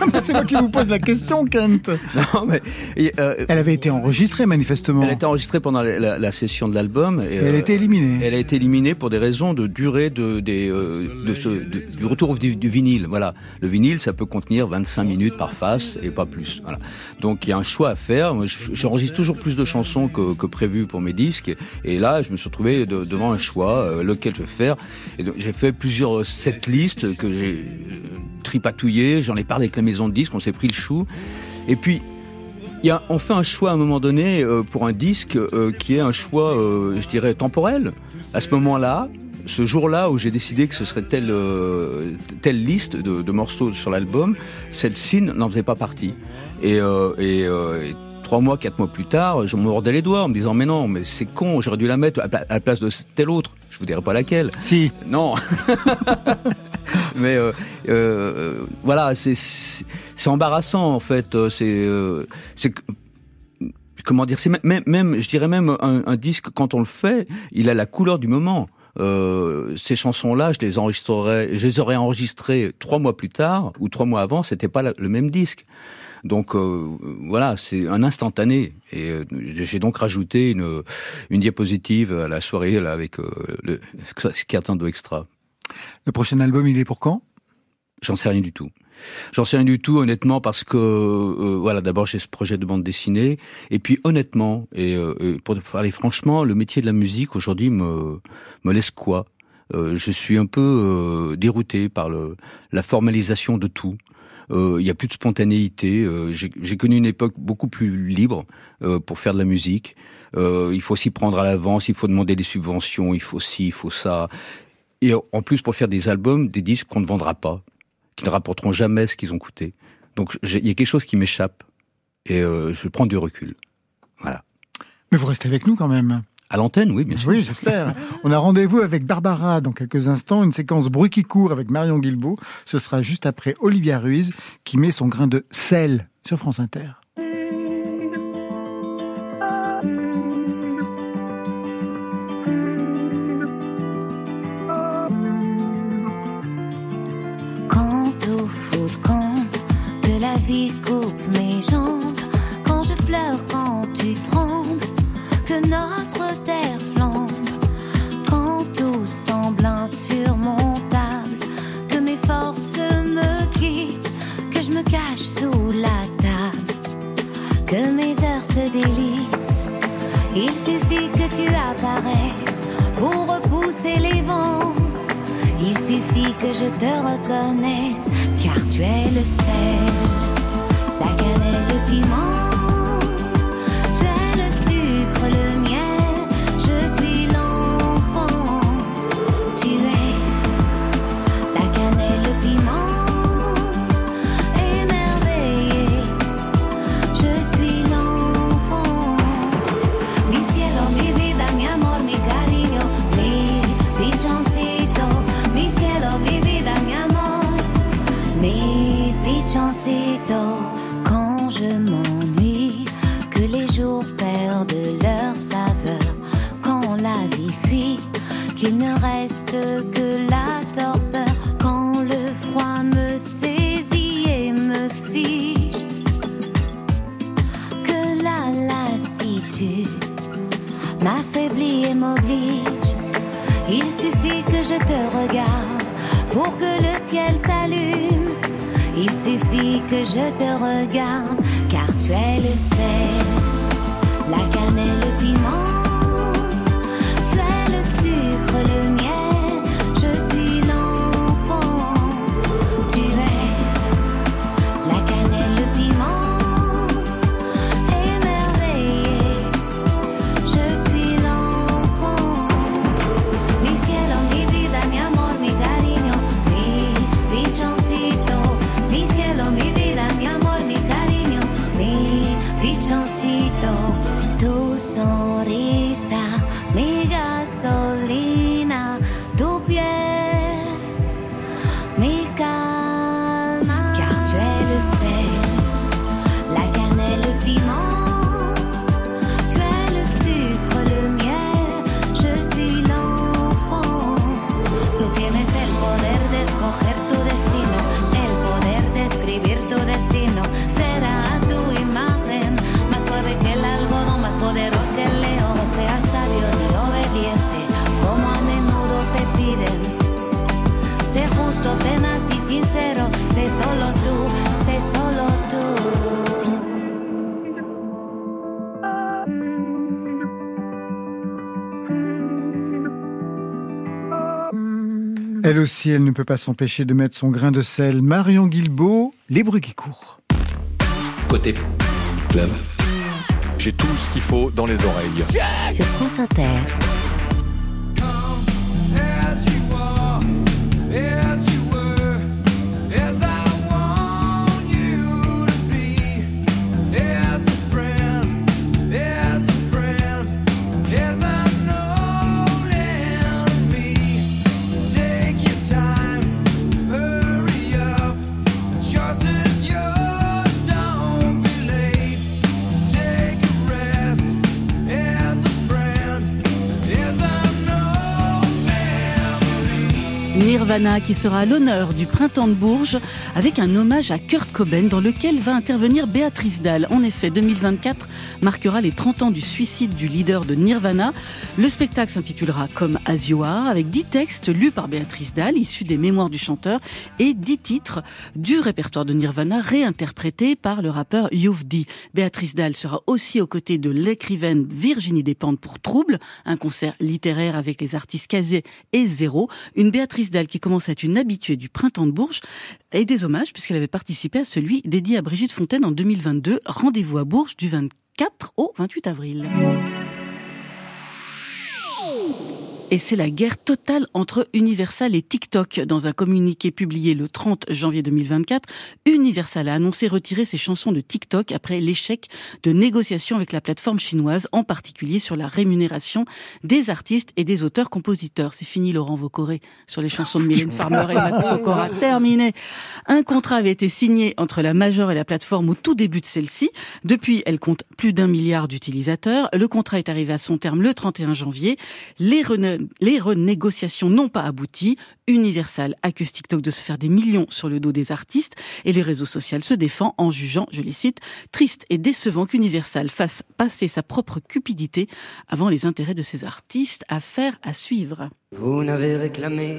C'est moi qui vous pose la question, Kent. Non, mais et, euh, Elle avait été enregistrée manifestement. elle a été enregistrée pendant la, la- la session de l'album. Et, Et elle a euh, été éliminée. Elle a été éliminée pour des raisons de durée de, des, euh, de ce, de- du retour du, du vinyle. Voilà, le vinyle, ça peut contenir 25 minutes par face et pas plus. Voilà. Donc il y a un choix à faire. J'enregistre toujours plus de chansons que, que prévu pour mes disques. Et là, je me suis retrouvé de- devant un choix, euh, lequel je vais faire. J'ai fait plusieurs setlists que j'ai euh, tripatouillées. J'en ai parlé avec la maison de disques. On s'est pris le chou. Et puis Il y a, on fait un choix à un moment donné euh, pour un disque euh, qui est un choix, euh, je dirais, temporel. À ce moment-là, ce jour-là où j'ai décidé que ce serait telle, telle liste de, de morceaux sur l'album, celle-ci n'en faisait pas partie. Et, et, et trois mois, quatre mois plus tard, je me mordais les doigts en me disant mais non, mais c'est con, j'aurais dû la mettre à la place de telle autre. Je vous dirai pas laquelle. Si. Non. mais euh, euh, voilà, c'est embarrassant en fait. Euh, C'est euh, c'est comment dire, c'est même- même, je dirais même un, un disque quand on le fait, il a la couleur du moment. Euh, ces chansons-là, je les enregistrerais, je les aurais enregistrées trois mois plus tard ou trois mois avant, c'était pas le même disque. Donc euh, voilà, c'est un instantané. Et euh, j'ai donc rajouté une, une diapositive à la soirée là avec le, ce qui atteint de extra. Le prochain album, il est pour quand? J'en sais rien du tout. J'en sais rien du tout, honnêtement, parce que euh, voilà, d'abord j'ai ce projet de bande dessinée, et puis honnêtement, et, euh, pour parler franchement, le métier de la musique aujourd'hui me me laisse quoi? Euh, Je suis un peu euh, dérouté par le la formalisation de tout. Euh, Il y a plus de spontanéité. Euh, J'ai connu une époque beaucoup plus libre pour faire de la musique. Il faut s'y prendre à l'avance, il faut demander des subventions, il faut ci, il faut ça. Et en plus, pour faire des albums, des disques qu'on ne vendra pas, qui ne rapporteront jamais ce qu'ils ont coûté. Donc, il y a quelque chose qui m'échappe. Et euh, je prends du recul. Voilà. Mais vous restez avec nous quand même. À l'antenne, oui, bien sûr. Oui, j'espère. On a rendez-vous avec Barbara dans quelques instants, une séquence bruit qui court avec Marion Guilbault. Ce sera juste après Olivia Ruiz qui met son grain de sel sur France Inter. Vie coupe mes jambes, quand je pleure, quand tu trembles, que notre terre flambe, quand tout semble insurmontable, que mes forces me quittent, que je me cache sous la table, que mes heures se délitent. Il suffit que tu apparaisses pour repousser les vents. Il suffit que je te reconnaisse, car tu es le sel, la cannelle, le piment. Que je te regarde car tu es le sel, la cannelle, le piment. Elle ne peut pas s'empêcher de mettre son grain de sel. Marion Guilbault, les bruits qui courent. Côté club. J'ai tout ce qu'il faut dans les oreilles. Sur France Inter. Nirvana qui sera à l'honneur du printemps de Bourges avec un hommage à Kurt Cobain dans lequel va intervenir Béatrice Dalle. En effet, 2024 marquera les 30 ans du suicide du leader de Nirvana. Le spectacle s'intitulera Comme As You Are avec 10 textes lus par Béatrice Dalle issus des mémoires du chanteur et 10 titres du répertoire de Nirvana réinterprétés par le rappeur You've D. Béatrice Dalle sera aussi aux côtés de l'écrivaine Virginie Despentes pour Trouble, un concert littéraire avec les artistes Kazé et Zéro. Une Béatrice Dalle qui commence à être une habituée du printemps de Bourges et des hommages puisqu'elle avait participé à celui dédié à Brigitte Fontaine en 2022. Rendez-vous à Bourges du 24 au 28 avril. Et c'est la guerre totale entre Universal et TikTok. Dans un communiqué publié le 30 janvier 2024, Universal a annoncé retirer ses chansons de TikTok après l'échec de négociations avec la plateforme chinoise, en particulier sur la rémunération des artistes et des auteurs-compositeurs. C'est fini Laurent Vocoré sur les chansons de Mylène Farmer et Matt Pokora. Terminé. Un contrat avait été signé entre la Major et la plateforme au tout début de celle-ci. Depuis, elle compte plus d'un milliard d'utilisateurs. Le contrat est arrivé à son terme le 31 janvier. Les, les renégociations n'ont pas abouti. Universal accuse TikTok de se faire des millions sur le dos des artistes et le réseau social se défend en jugeant, je les cite, triste et décevant qu'Universal fasse passer sa propre cupidité avant les intérêts de ses artistes. Affaire à suivre. Vous n'avez réclamé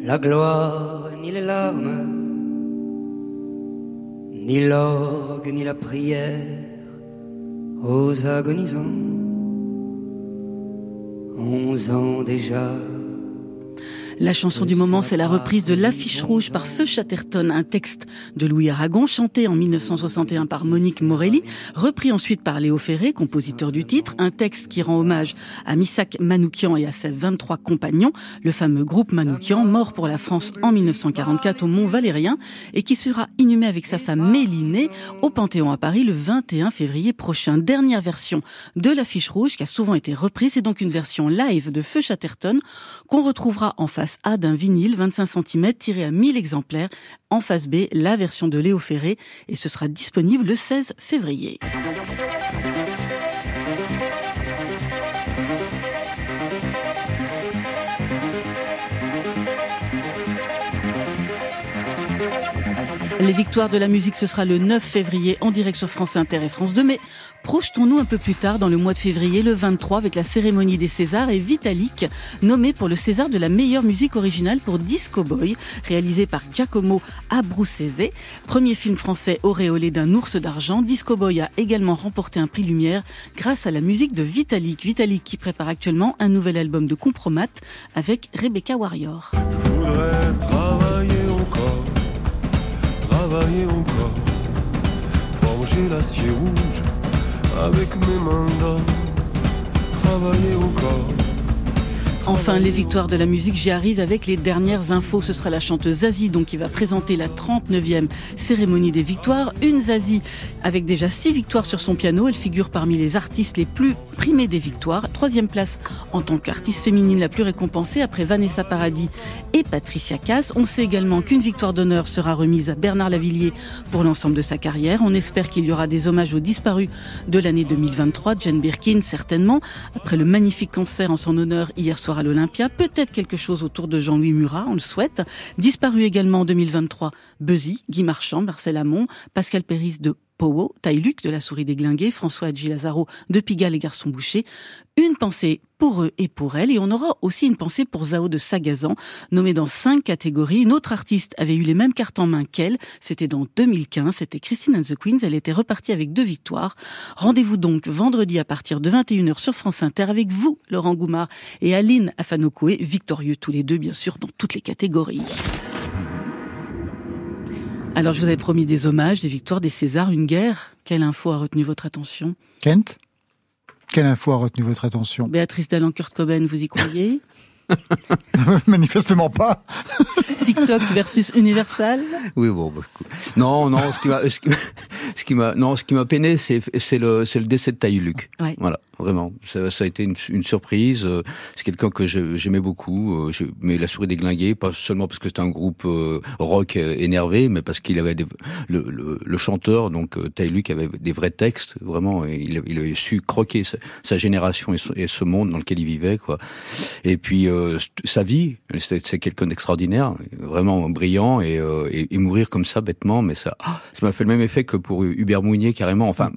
la gloire ni les larmes, ni l'orgue ni la prière aux agonisants. Onze ans déjà. La chanson du moment, c'est la reprise de L'affiche rouge par Feu Chatterton, un texte de Louis Aragon, chanté en 1961 par Monique Morelli, repris ensuite par Léo Ferré, compositeur du titre, un texte qui rend hommage à Missak Manoukian et à ses 23 compagnons, le fameux groupe Manoukian, mort pour la France en 1944 au Mont Valérien, et qui sera inhumé avec sa femme Mélinée au Panthéon à Paris le 21 février prochain. Dernière version de L'affiche rouge, qui a souvent été reprise, c'est donc une version live de Feu Chatterton, qu'on retrouvera en face A d'un vinyle 25 cm tiré à 1000 exemplaires. En face B, la version de Léo Ferré et ce sera disponible le 16 février. Les victoires de la musique, ce sera le 9 février en direct sur France Inter et France 2. Mais projetons-nous un peu plus tard dans le mois de février, le 23, avec la cérémonie des Césars et Vitalik, nommé pour le César de la meilleure musique originale pour Disco Boy, réalisé par Giacomo Abruzzese. Premier film français auréolé d'un ours d'argent, Disco Boy a également remporté un prix Lumière grâce à la musique de Vitalik. Vitalik qui prépare actuellement un nouvel album de compromat avec Rebecca Warrior. Travailler encore, forger l'acier rouge avec mes mains d'or, travailler encore. Enfin, les victoires de la musique, j'y arrive avec les dernières infos. Ce sera la chanteuse Zazie donc qui va présenter la 39e cérémonie des victoires. Une Zazie avec déjà six victoires sur son piano. Elle figure parmi les artistes les plus primés des victoires. Troisième place en tant qu'artiste féminine la plus récompensée après Vanessa Paradis et Patricia Cass. On sait également qu'une victoire d'honneur sera remise à Bernard Lavillier pour l'ensemble de sa carrière. On espère qu'il y aura des hommages aux disparus de l'année 2023. Jane Birkin, certainement. Après le magnifique concert en son honneur hier soir à l'Olympia. Peut-être quelque chose autour de Jean-Louis Murat, on le souhaite. Disparu également en 2023, Buzzy, Guy Marchand, Marcel Amont, Pascal Péris de Powo, Taïluc de la Souris des Glinguets, François Adji Lazaro de Pigalle et Garçon Boucher. Une pensée pour eux et pour elles. Et on aura aussi une pensée pour Zao de Sagazan, nommée dans cinq catégories. Une autre artiste avait eu les mêmes cartes en main qu'elle. C'était dans 2015. C'était Christine and the Queens. Elle était repartie avec deux victoires. Rendez-vous donc vendredi à partir de 21h sur France Inter avec vous, Laurent Goumard et Aline Afanokoué, victorieux tous les deux, bien sûr, dans toutes les catégories. Alors, je vous avais promis des hommages, des victoires, des Césars, une guerre. Quelle info a retenu votre attention? Kent? Quelle info a retenu votre attention? Béatrice Dallan, Kurt Cobain, vous y croyez? Manifestement pas. TikTok versus Universal? Oui, bon, bah, non, non, ce qui m'a, ce qui, ce qui m'a, non, ce qui m'a peiné, c'est, c'est le, c'est le décès de Taï Luc. Ouais. Voilà, vraiment. Ça, ça a été une, une surprise. Euh, C'est quelqu'un que j'aimais beaucoup. euh, je- mais la souris déglinguée, pas seulement parce que c'était un groupe euh, rock énervé, mais parce qu'il avait des, le, le, le chanteur, donc Taï Luc, avait des vrais textes. Vraiment, il, il avait su croquer sa, sa génération et ce, monde dans lequel il vivait, quoi. Et puis euh, sa vie, c'est quelqu'un d'extraordinaire, vraiment brillant et, euh, et mourir comme ça bêtement, mais ça, ah, ça m'a fait le même effet que pour Hubert Mounier carrément. Enfin,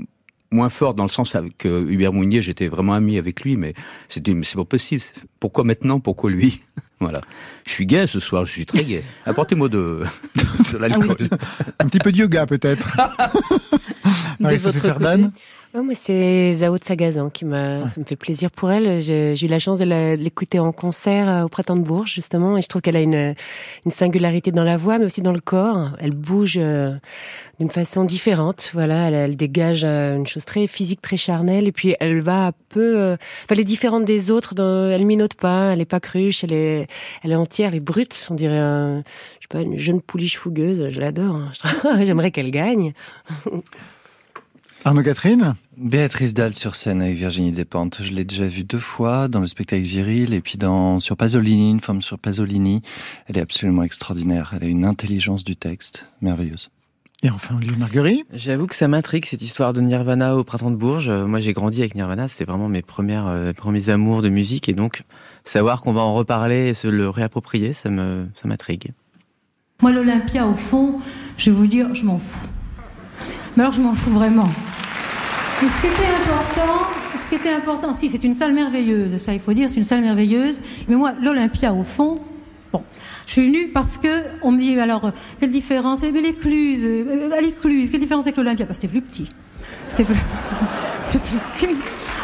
moins fort dans le sens que Hubert Mounier, j'étais vraiment ami avec lui, mais c'est pas possible. Pourquoi maintenant? Pourquoi lui? Voilà. Je suis gay ce soir, je suis très gay. Apportez-moi de, de l'alcool. Un petit peu de yoga peut-être. Marie-Sophie Ferdan Oh, moi, c'est Zao de Sagazan qui m'a. Ça me fait plaisir pour elle. J'ai eu la chance de l'écouter en concert euh, au Printemps de Bourges, justement, et je trouve qu'elle a une, une singularité dans la voix, mais aussi dans le corps. Elle bouge euh, d'une façon différente. Voilà, elle, elle dégage euh, une chose très physique, très charnelle, et puis elle va un peu. euh, enfin, elle est différente des autres. Dans, elle minote pas, elle est pas cruche, elle est, elle est entière, elle est brute. On dirait un, je sais pas, une jeune pouliche fougueuse. Je l'adore. hein. J'aimerais qu'elle gagne. Arnaud Catherine Béatrice Dalle sur scène avec Virginie Despentes. Je l'ai déjà vue deux fois dans le spectacle Viril et puis dans sur Pasolini, une femme sur Pasolini. Elle est absolument extraordinaire. Elle a une intelligence du texte merveilleuse. Et enfin Olivier Marguerite. J'avoue que ça m'intrigue cette histoire de Nirvana au printemps de Bourges. Euh, Moi, j'ai grandi avec Nirvana, c'était vraiment mes premières, euh, premiers amours de musique, et donc savoir qu'on va en reparler et se le réapproprier, ça me, ça m'intrigue. Moi, l'Olympia, au fond, je vais vous dire, je m'en fous. Mais alors, je m'en fous vraiment. Ce qui était important, ce qui était important, si, c'est une salle merveilleuse, ça, il faut dire, c'est une salle merveilleuse. Mais moi, l'Olympia, au fond, bon, je suis venue parce que on me dit, alors, quelle différence? Eh, Mais l'écluse, euh, à l'écluse, quelle différence avec l'Olympia? Parce que c'était plus petit. C'était plus, petit.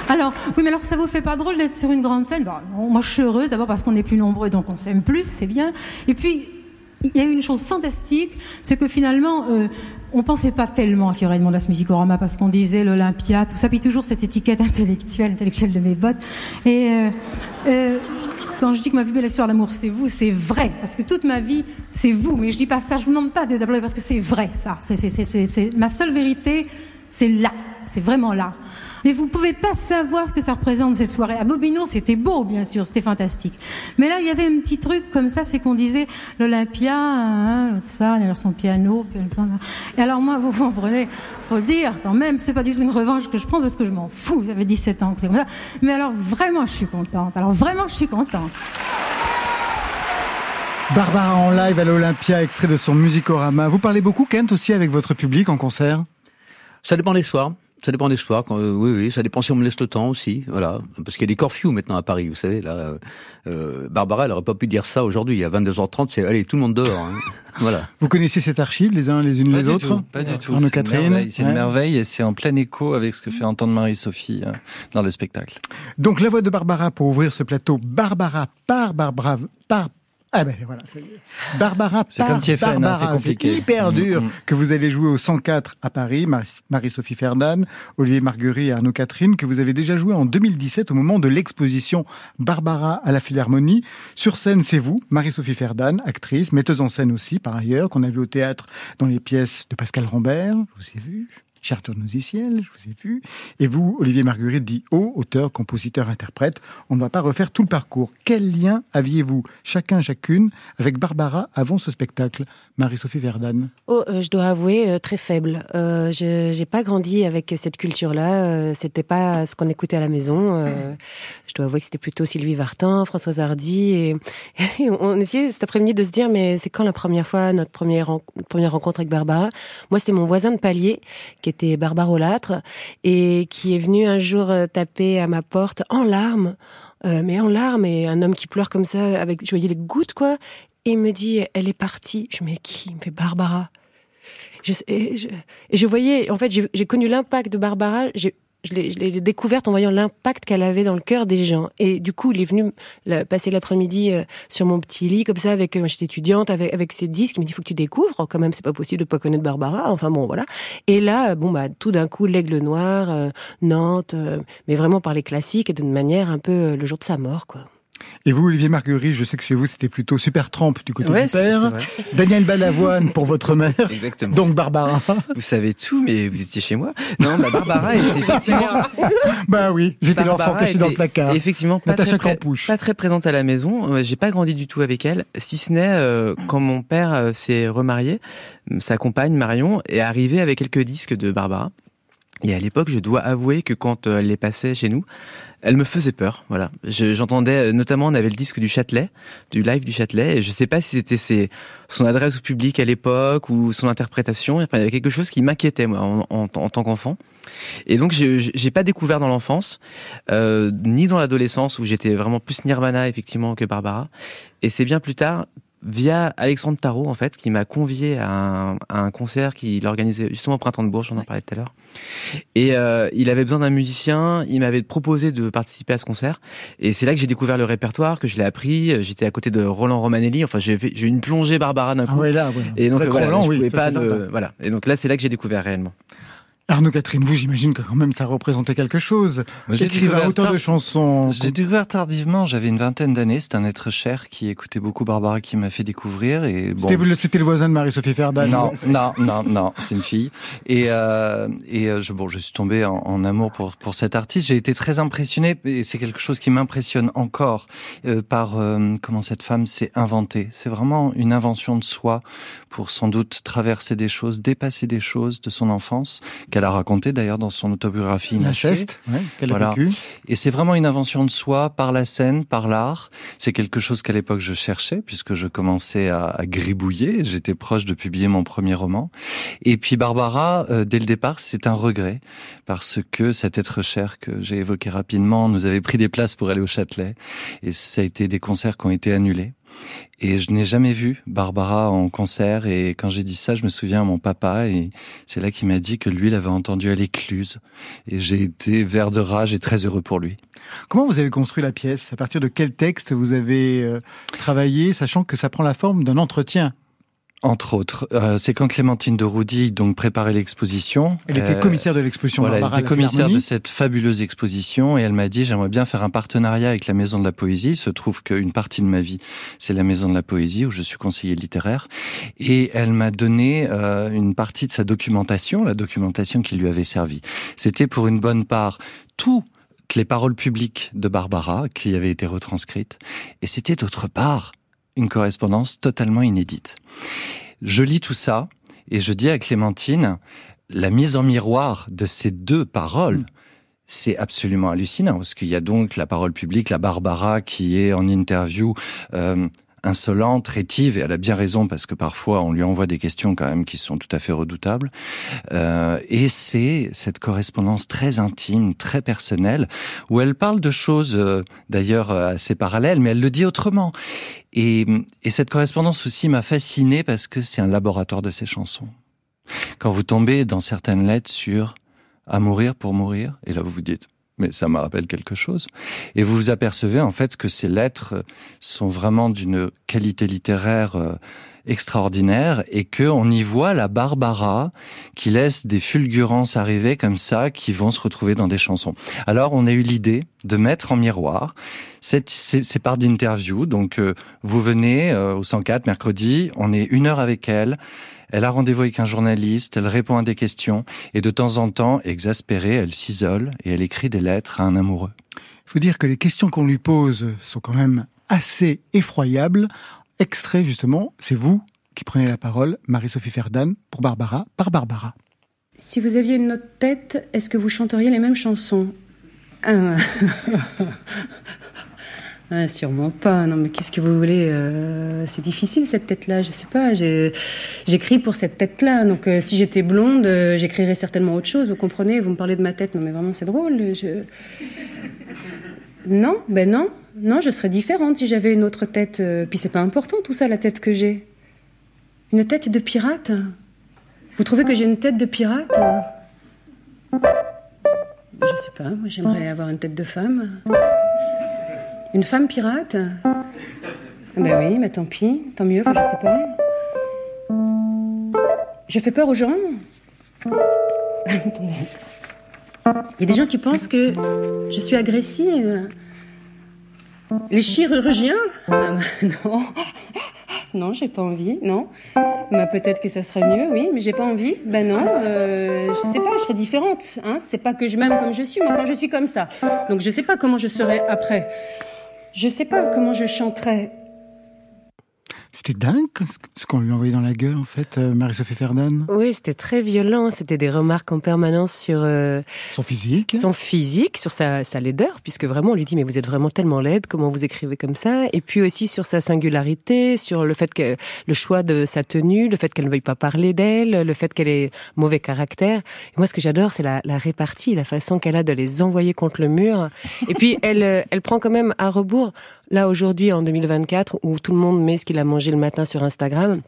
Alors, oui, mais alors ça vous fait pas drôle d'être sur une grande scène? Bon, non, Moi, je suis heureuse, d'abord parce qu'on est plus nombreux, donc on s'aime plus, c'est bien. Et puis, il y a une chose fantastique, c'est que finalement, euh, on pensait pas tellement qu'il y aurait de à ce musicorama parce qu'on disait l'Olympia, tout ça, puis toujours cette étiquette intellectuelle, intellectuelle de mes bottes. Et euh, euh, quand je dis que ma plus belle histoire d'amour, c'est vous, c'est vrai, parce que toute ma vie, c'est vous. Mais je dis pas ça, je vous demande pas d'applaudir parce que c'est vrai, ça. C'est- ma seule vérité, c'est là, c'est vraiment là. Mais vous pouvez pas savoir ce que ça représente cette soirée. À Bobino, c'était beau, bien sûr, c'était fantastique. Mais là, il y avait un petit truc comme ça, c'est qu'on disait l'Olympia, hein, ça, derrière son piano, puis le plan, là. Et alors moi, vous comprenez, faut dire quand même, c'est pas du tout une revanche que je prends parce que je m'en fous. J'avais 17 ans, c'est comme ça. Mais alors vraiment, je suis contente. Alors vraiment, je suis contente. Barbara en live à l'Olympia, extrait de son Musicorama. Vous parlez beaucoup, Kent, aussi avec votre public en concert? Ça dépend des soirs. Ça dépend des soirs. Quand, euh, oui, oui, ça dépend si on me laisse le temps aussi. Voilà, parce qu'il y a des corfious maintenant à Paris. Vous savez, là, euh, euh, Barbara, elle aurait pas pu dire ça aujourd'hui. Il y a 22h30, c'est allez, tout le monde dehors. hein. voilà. Vous connaissez cette archive les uns les unes Pas les autres tout, pas du tout. C'est une Catherine merveille, C'est une Ouais. merveille et c'est en plein écho avec ce que fait entendre Marie-Sophie dans le spectacle. Donc la voix de Barbara pour ouvrir ce plateau. Barbara par Barbara par. Ah ben voilà, ça y est. Barbara C'est comme Tiefen, hein, c'est compliqué. hyper Mm, dur mm. que vous allez jouer au 104 à Paris, Marie- Marie-Sophie Ferdan, Olivier Marguerite et Arnaud Catherine, que vous avez déjà joué en 2017 au moment de l'exposition Barbara à la Philharmonie. Sur scène, c'est vous, Marie-Sophie Ferdan, actrice, metteuse en scène aussi par ailleurs, qu'on a vu au théâtre dans les pièces de Pascal Rambert, je vous ai vu. Cher tourneau ciel, je vous ai vu. Et vous, Olivier Marguerite, dit haut, auteur, compositeur, interprète. On ne va pas refaire tout le parcours. Quel lien aviez-vous, chacun, chacune, avec Barbara avant ce spectacle? Marie-Sophie Verdane Oh, euh, je dois avouer euh, très faible. Euh, je j'ai pas grandi avec cette culture-là. C'était pas ce qu'on écoutait à la maison. Je dois avouer que c'était plutôt Sylvie Vartan, Françoise Hardy. Et, on essayait cet après-midi de se dire, mais c'est quand la première fois notre première première rencontre avec Barbara? Moi, c'était mon voisin de palier qui était Barbara Olâtre et qui est venu un jour euh, taper à ma porte en larmes. Euh, mais en larmes, et un homme qui pleure comme ça, avec, je voyais les gouttes, quoi. Il me dit, elle est partie. Je me dis, mais qui? Il me fait Barbara. Je, et, je, et je voyais, en fait, j'ai connu l'impact de Barbara. Je l'ai découverte en voyant l'impact qu'elle avait dans le cœur des gens. Et du coup, il est venu la- passer l'après-midi euh, sur mon petit lit, comme ça, avec, euh, j'étais étudiante, avec, avec ses disques. Il me dit, faut que tu découvres. Quand même, c'est pas possible de pas connaître Barbara. Enfin bon, voilà. Et là, euh, bon, bah, tout d'un coup, l'Aigle Noir, euh, Nantes, euh, mais vraiment par les classiques et d'une manière un peu le jour de sa mort, quoi. Et vous, Olivier Marguerite, je sais que chez vous, c'était plutôt Super Tramp du côté Ouais, du père. c'est vrai. Daniel Balavoine pour votre mère. Exactement. Donc Barbara. Vous savez tout, mais vous étiez chez moi. Non, bah Barbara était effectivement. bah oui, j'étais l'enfant caché dans le placard. Effectivement, pas très, pré- pas très présente à la maison. Euh, J'ai pas grandi du tout avec elle, si ce n'est euh, quand mon père euh, s'est remarié, sa compagne Marion est arrivée avec quelques disques de Barbara. Et à l'époque, je dois avouer que quand elle les passait chez nous, elle me faisait peur. Voilà, Je- j'entendais euh, notamment, on avait le disque du Châtelet, du live du Châtelet, et je sais pas si c'était son adresse au public à l'époque ou son interprétation. Enfin, il y avait quelque chose qui m'inquiétait moi en, tant qu'enfant. Et donc, j'ai pas découvert dans l'enfance, euh, ni dans l'adolescence où j'étais vraiment plus Nirvana effectivement que Barbara. Et c'est bien plus tard, via Alexandre Tarot en fait, qui m'a convié à un, à un concert qu'il organisait justement au printemps de Bourges, on en parlait tout à l'heure. Et euh, il avait besoin d'un musicien, il m'avait proposé de participer à ce concert. Et c'est là que j'ai découvert le répertoire, que je l'ai appris. J'étais à côté de Roland Romanelli. Enfin, j'ai eu une plongée Barbara d'un coup. Ah ouais, là, ouais. Et donc euh, voilà, Roland, je oui, pouvais ça, pas voilà. Et donc là, c'est là que j'ai découvert réellement. Arnaud Catherine, vous, j'imagine que quand même ça représentait quelque chose. Écrivain, auteur tard- de chansons. J'ai découvert tardivement, j'avais une vingtaine d'années, c'est un être cher qui écoutait beaucoup Barbara qui m'a fait découvrir et bon. C'était le, voisin de Marie-Sophie Ferdan. Non, non, non, non, c'est une fille. Et, euh, et euh, je, bon, je suis tombé en, en amour pour, pour cet artiste. J'ai été très impressionné, et c'est quelque chose qui m'impressionne encore, euh, par euh, comment cette femme s'est inventée. C'est vraiment une invention de soi pour sans doute traverser des choses, dépasser des choses de son enfance, qu'elle a raconté d'ailleurs dans son autobiographie cheste, ouais, qu'elle a Voilà. vécu. Et c'est vraiment une invention de soi par la scène, par l'art. C'est quelque chose qu'à l'époque je cherchais puisque je commençais à, à gribouiller. J'étais proche de publier mon premier roman. Et puis Barbara, euh, dès le départ, c'est un regret parce que cet être cher que j'ai évoqué rapidement nous avait pris des places pour aller au Châtelet et ça a été des concerts qui ont été annulés. Et je n'ai jamais vu Barbara en concert. Et quand j'ai dit ça, je me souviens à mon papa. Et c'est là qu'il m'a dit que lui l'avait entendu à l'écluse. Et j'ai été vert de rage et très heureux pour lui. Comment vous avez construit la pièce? À partir de quel texte vous avez euh, travaillé, sachant que ça prend la forme d'un entretien? Entre autres, euh, c'est quand Clémentine de Roudy donc préparait l'exposition. Elle était Euh, commissaire de l'exposition Voilà, elle Barbara était commissaire de cette fabuleuse exposition et elle m'a dit j'aimerais bien faire un partenariat avec la Maison de la Poésie. Il se trouve qu'une partie de ma vie c'est la Maison de la Poésie où je suis conseiller littéraire et elle m'a donné euh, une partie de sa documentation, la documentation qui lui avait servi. C'était pour une bonne part tout les paroles publiques de Barbara qui avaient été retranscrites et c'était d'autre part une correspondance totalement inédite. Je lis tout ça et je dis à Clémentine, la mise en miroir de ces deux paroles, c'est absolument hallucinant parce qu'il y a donc la parole publique, la Barbara qui est en interview euh, insolente, rétive, et elle a bien raison parce que parfois on lui envoie des questions quand même qui sont tout à fait redoutables. Euh, et c'est cette correspondance très intime, très personnelle, où elle parle de choses euh, d'ailleurs euh, assez parallèles, mais elle le dit autrement. Et, et cette correspondance aussi m'a fasciné parce que c'est un laboratoire de ses chansons. Quand vous tombez dans certaines lettres sur à mourir pour mourir, et là vous vous dites, mais ça me rappelle quelque chose. Et vous vous apercevez en fait que ces lettres sont vraiment d'une qualité littéraire euh, extraordinaire et que on y voit la Barbara qui laisse des fulgurances arriver comme ça qui vont se retrouver dans des chansons. Alors on a eu l'idée de mettre en miroir cette, ces, d'interview. Donc euh, vous venez euh, au 104 mercredi, on est une heure avec elle. Elle a rendez-vous avec un journaliste, elle répond à des questions et de temps en temps, exaspérée, elle s'isole et elle écrit des lettres à un amoureux. Il faut dire que les questions qu'on lui pose sont quand même assez effroyables. Extrait justement, c'est vous qui prenez la parole, Marie-Sophie Ferdan, pour Barbara, par Barbara. Si vous aviez une autre tête, est-ce que vous chanteriez les mêmes chansons? Ah. Ah, sûrement pas. Non, mais qu'est-ce que vous voulez euh, C'est difficile cette tête-là. Je sais pas. J'écris pour cette tête-là. Donc, euh, si j'étais blonde, euh, j'écrirais certainement autre chose. Vous comprenez? Vous me parlez de ma tête. Non, mais vraiment, c'est drôle. Je... Non, ben non. Non, je serais différente si j'avais une autre tête. Euh, Puis c'est pas important tout ça, la tête que j'ai. Une tête de pirate? Vous trouvez que j'ai une tête de pirate? Bah, Je sais pas, moi j'aimerais avoir une tête de femme. Une femme pirate? Ben oui, mais tant pis, tant mieux, je sais pas. Je fais peur aux gens. Il y a des gens qui pensent que je suis agressive. Les chirurgiens Ah, bah, Non. Non, j'ai pas envie, non. Bah, peut-être que ça serait mieux, oui, mais j'ai pas envie. Ben non, euh, je sais pas, je serais différente. Hein. C'est pas que je m'aime comme je suis, mais enfin je suis comme ça. Donc je sais pas comment je serai après. Je sais pas comment je chanterai. C'était dingue ce qu'on lui a envoyé dans la gueule, en fait, euh, Marie-Sophie Ferdinand? Oui, c'était très violent. C'était des remarques en permanence sur euh, Son physique. son physique, sur sa, sa laideur, puisque vraiment on lui dit mais vous êtes vraiment tellement laide, comment vous écrivez comme ça? Et puis aussi sur sa singularité, sur le fait que le choix de sa tenue, le fait qu'elle ne veuille pas parler d'elle, le fait qu'elle ait mauvais caractère. Et moi, ce que j'adore, c'est la, la répartie, la façon qu'elle a de les envoyer contre le mur. Et puis elle, euh, elle prend quand même à rebours. Là aujourd'hui, en 2024, où tout le monde met ce qu'il a mangé le matin sur Instagram.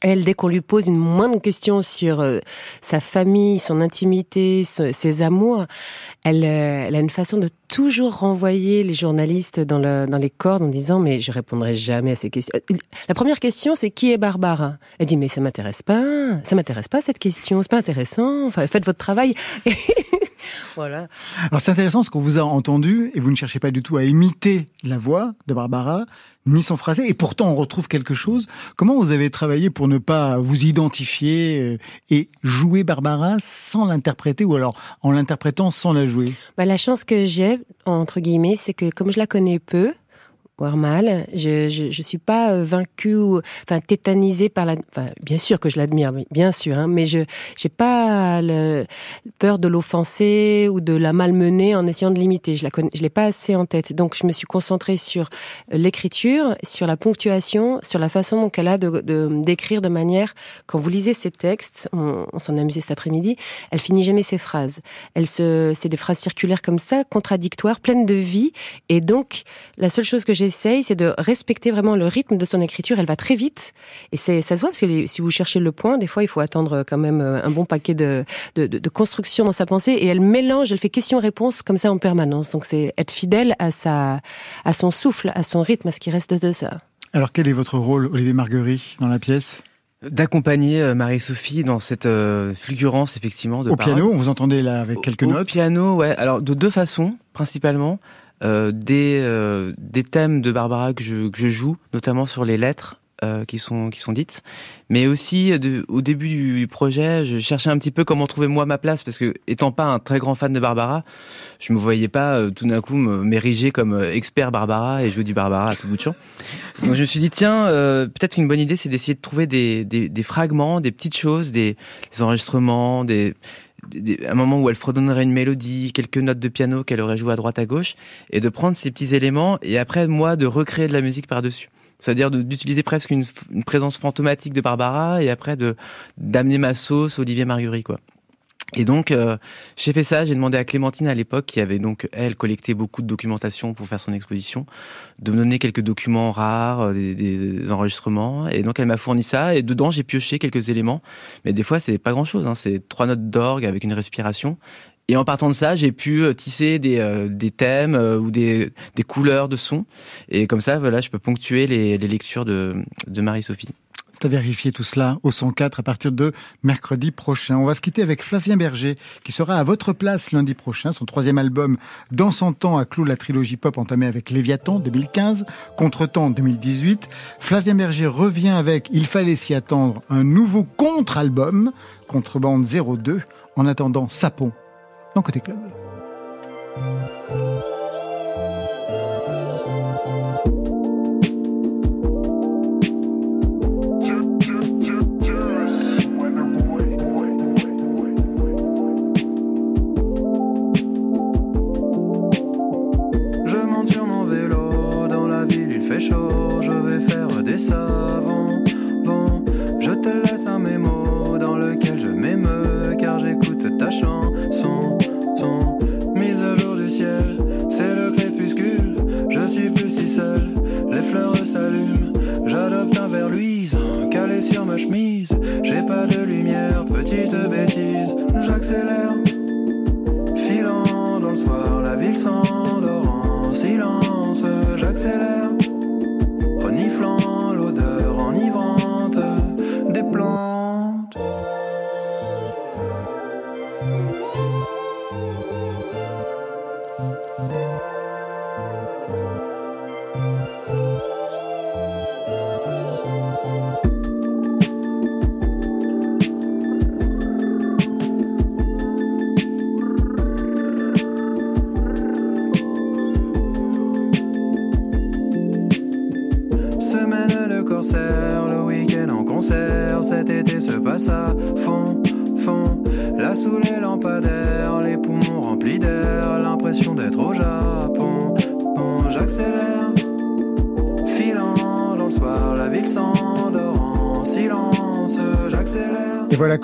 Elle, dès qu'on lui pose une moindre question sur euh, sa famille, son intimité, ses amours, elle, euh, elle a une façon de toujours renvoyer les journalistes dans, dans les cordes en disant mais je répondrai jamais à ces questions. La première question c'est qui est Barbara? Elle dit mais ça m'intéresse pas, ça m'intéresse pas cette question, c'est pas intéressant. Enfin, faites votre travail. voilà. Alors c'est intéressant ce qu'on vous a entendu et vous ne cherchez pas du tout à imiter la voix de Barbara ni son phrasé et pourtant on retrouve quelque chose. Comment vous avez travaillé pour ne pas vous identifier euh, et jouer Barbara sans l'interpréter ou alors en l'interprétant sans la jouer? Bah, la chance que j'ai, entre guillemets, c'est que comme je la connais peu, voire mal, je, je suis pas euh, vaincue ou enfin tétanisée par la. Enfin, bien sûr que je l'admire, bien sûr, hein, mais je j'ai pas le, peur de l'offenser ou de la malmener en essayant de l'imiter. Je la connais, je l'ai pas assez en tête, donc je me suis concentrée sur euh, l'écriture, sur la ponctuation, sur la façon qu'elle a de d'écrire de, manière. Quand vous lisez ses textes, on, on s'en amusé cet après-midi, elle finit jamais ses phrases. Elle se, c'est des phrases circulaires comme ça, contradictoires, pleines de vie, et donc la seule chose que j'essaye, c'est de respecter vraiment le rythme de son écriture. Elle va très vite, et c'est, ça se voit parce que les- si vous cherchez le point, des fois, il faut attendre quand même euh, un bon paquet de, de, de, de construction dans sa pensée. Et elle mélange, elle fait question-réponse comme ça en permanence. Donc c'est être fidèle à sa, à son souffle, à son rythme, à ce qui reste de ça. Alors quel est votre rôle, Olivier Marguerite, dans la pièce? D'accompagner euh, Marie-Sophie dans cette euh, fulgurance, effectivement, de Au paroles. piano, on vous entendez là avec quelques Au notes. piano, ouais. Alors de deux façons, principalement. Euh, des, euh, des thèmes de Barbara que je, joue, notamment sur les lettres euh, qui, sont, qui sont dites. Mais aussi, au début du projet, je cherchais un petit peu comment trouver moi ma place, parce que étant pas un très grand fan de Barbara, je me voyais pas tout d'un coup m'ériger comme expert Barbara et jouer du Barbara à tout bout de champ. Donc je me suis dit, tiens, peut-être qu'une bonne idée, c'est d'essayer de trouver des, des, fragments, des petites choses, des, des enregistrements, des- un moment où elle fredonnerait une mélodie, quelques notes de piano qu'elle aurait joué à droite à gauche, et de prendre ces petits éléments, et après, moi, de recréer de la musique par-dessus. C'est-à-dire d'utiliser presque une présence fantomatique de Barbara, et après de d'amener ma sauce Olivier Marguerite, quoi. Et donc, euh, j'ai fait ça. J'ai demandé à Clémentine à l'époque, qui avait donc elle collecté beaucoup de documentation pour faire son exposition, de me donner quelques documents rares, euh, des, enregistrements. Et donc, elle m'a fourni ça. Et dedans, j'ai pioché quelques éléments. Mais des fois, c'est pas grand-chose. Hein. C'est trois notes d'orgue avec une respiration. Et en partant de ça, j'ai pu euh, tisser des, thèmes ou des, couleurs de son. Et comme ça, voilà, je peux ponctuer les, lectures de Marie-Sophie. Vérifier tout cela au 104 à partir de mercredi prochain. On va se quitter avec Flavien Berger, qui sera à votre place lundi prochain. Son troisième album, Dans son temps, a clôt la trilogie pop entamée avec Léviathan 2015, Contretemps 2018. Flavien Berger revient avec Il fallait s'y attendre, un nouveau contre-album, Contrebande 02. En attendant, Sapon, dans Côté Club. S'endort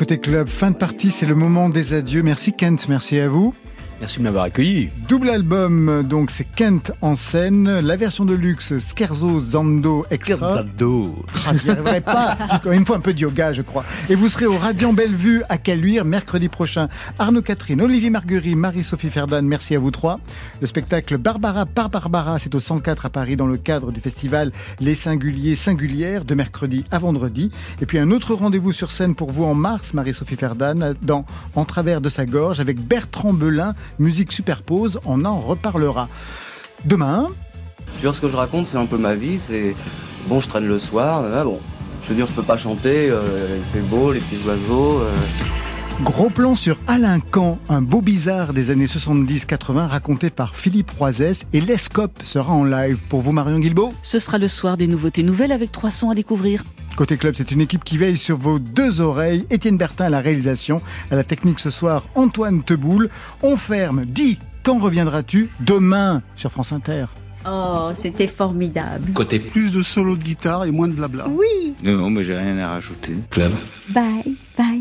côté club, fin de partie, c'est le moment des adieux. Merci Kent, merci à vous. Merci de m'avoir accueilli. Double album, donc c'est Kent en scène, la version de luxe Scherzo Zando Extra. Zando. Ah, j'y arriverai pas. Encore une fois, un peu de yoga, je crois. Et vous serez au Radiant Bellevue à Caluire mercredi prochain. Arnaud Catherine, Olivier Marguerite, Marie-Sophie Ferdan, merci à vous trois. Le spectacle Barbara par Barbara, c'est au 104 à Paris dans le cadre du festival Les Singuliers Singulières de mercredi à vendredi. Et puis un autre rendez-vous sur scène pour vous en mars, Marie-Sophie Ferdan, dans En travers de sa gorge avec Bertrand Belin, musique superpose, on en reparlera. Demain, Sur ce que je raconte, c'est un peu ma vie. C'est bon, je traîne le soir. ah bon, je veux dire, je peux pas chanter. euh, il fait beau, les petits oiseaux. euh. Gros plan sur Alain Camp, un beau bizarre des années 70-80 raconté par Philippe Roisès et l'Escope sera en live pour vous Marion Guilbault. Ce sera le soir des nouveautés nouvelles avec trois sons à découvrir. Côté club, c'est une équipe qui veille sur vos deux oreilles. Étienne Bertin à la réalisation, à la technique ce soir, Antoine Teboul. On ferme, dis, quand reviendras-tu Demain sur France Inter. Oh, c'était formidable. Côté plus de solo de guitare et moins de blabla. Oui. Non, mais j'ai rien à rajouter. Club. Bye, bye.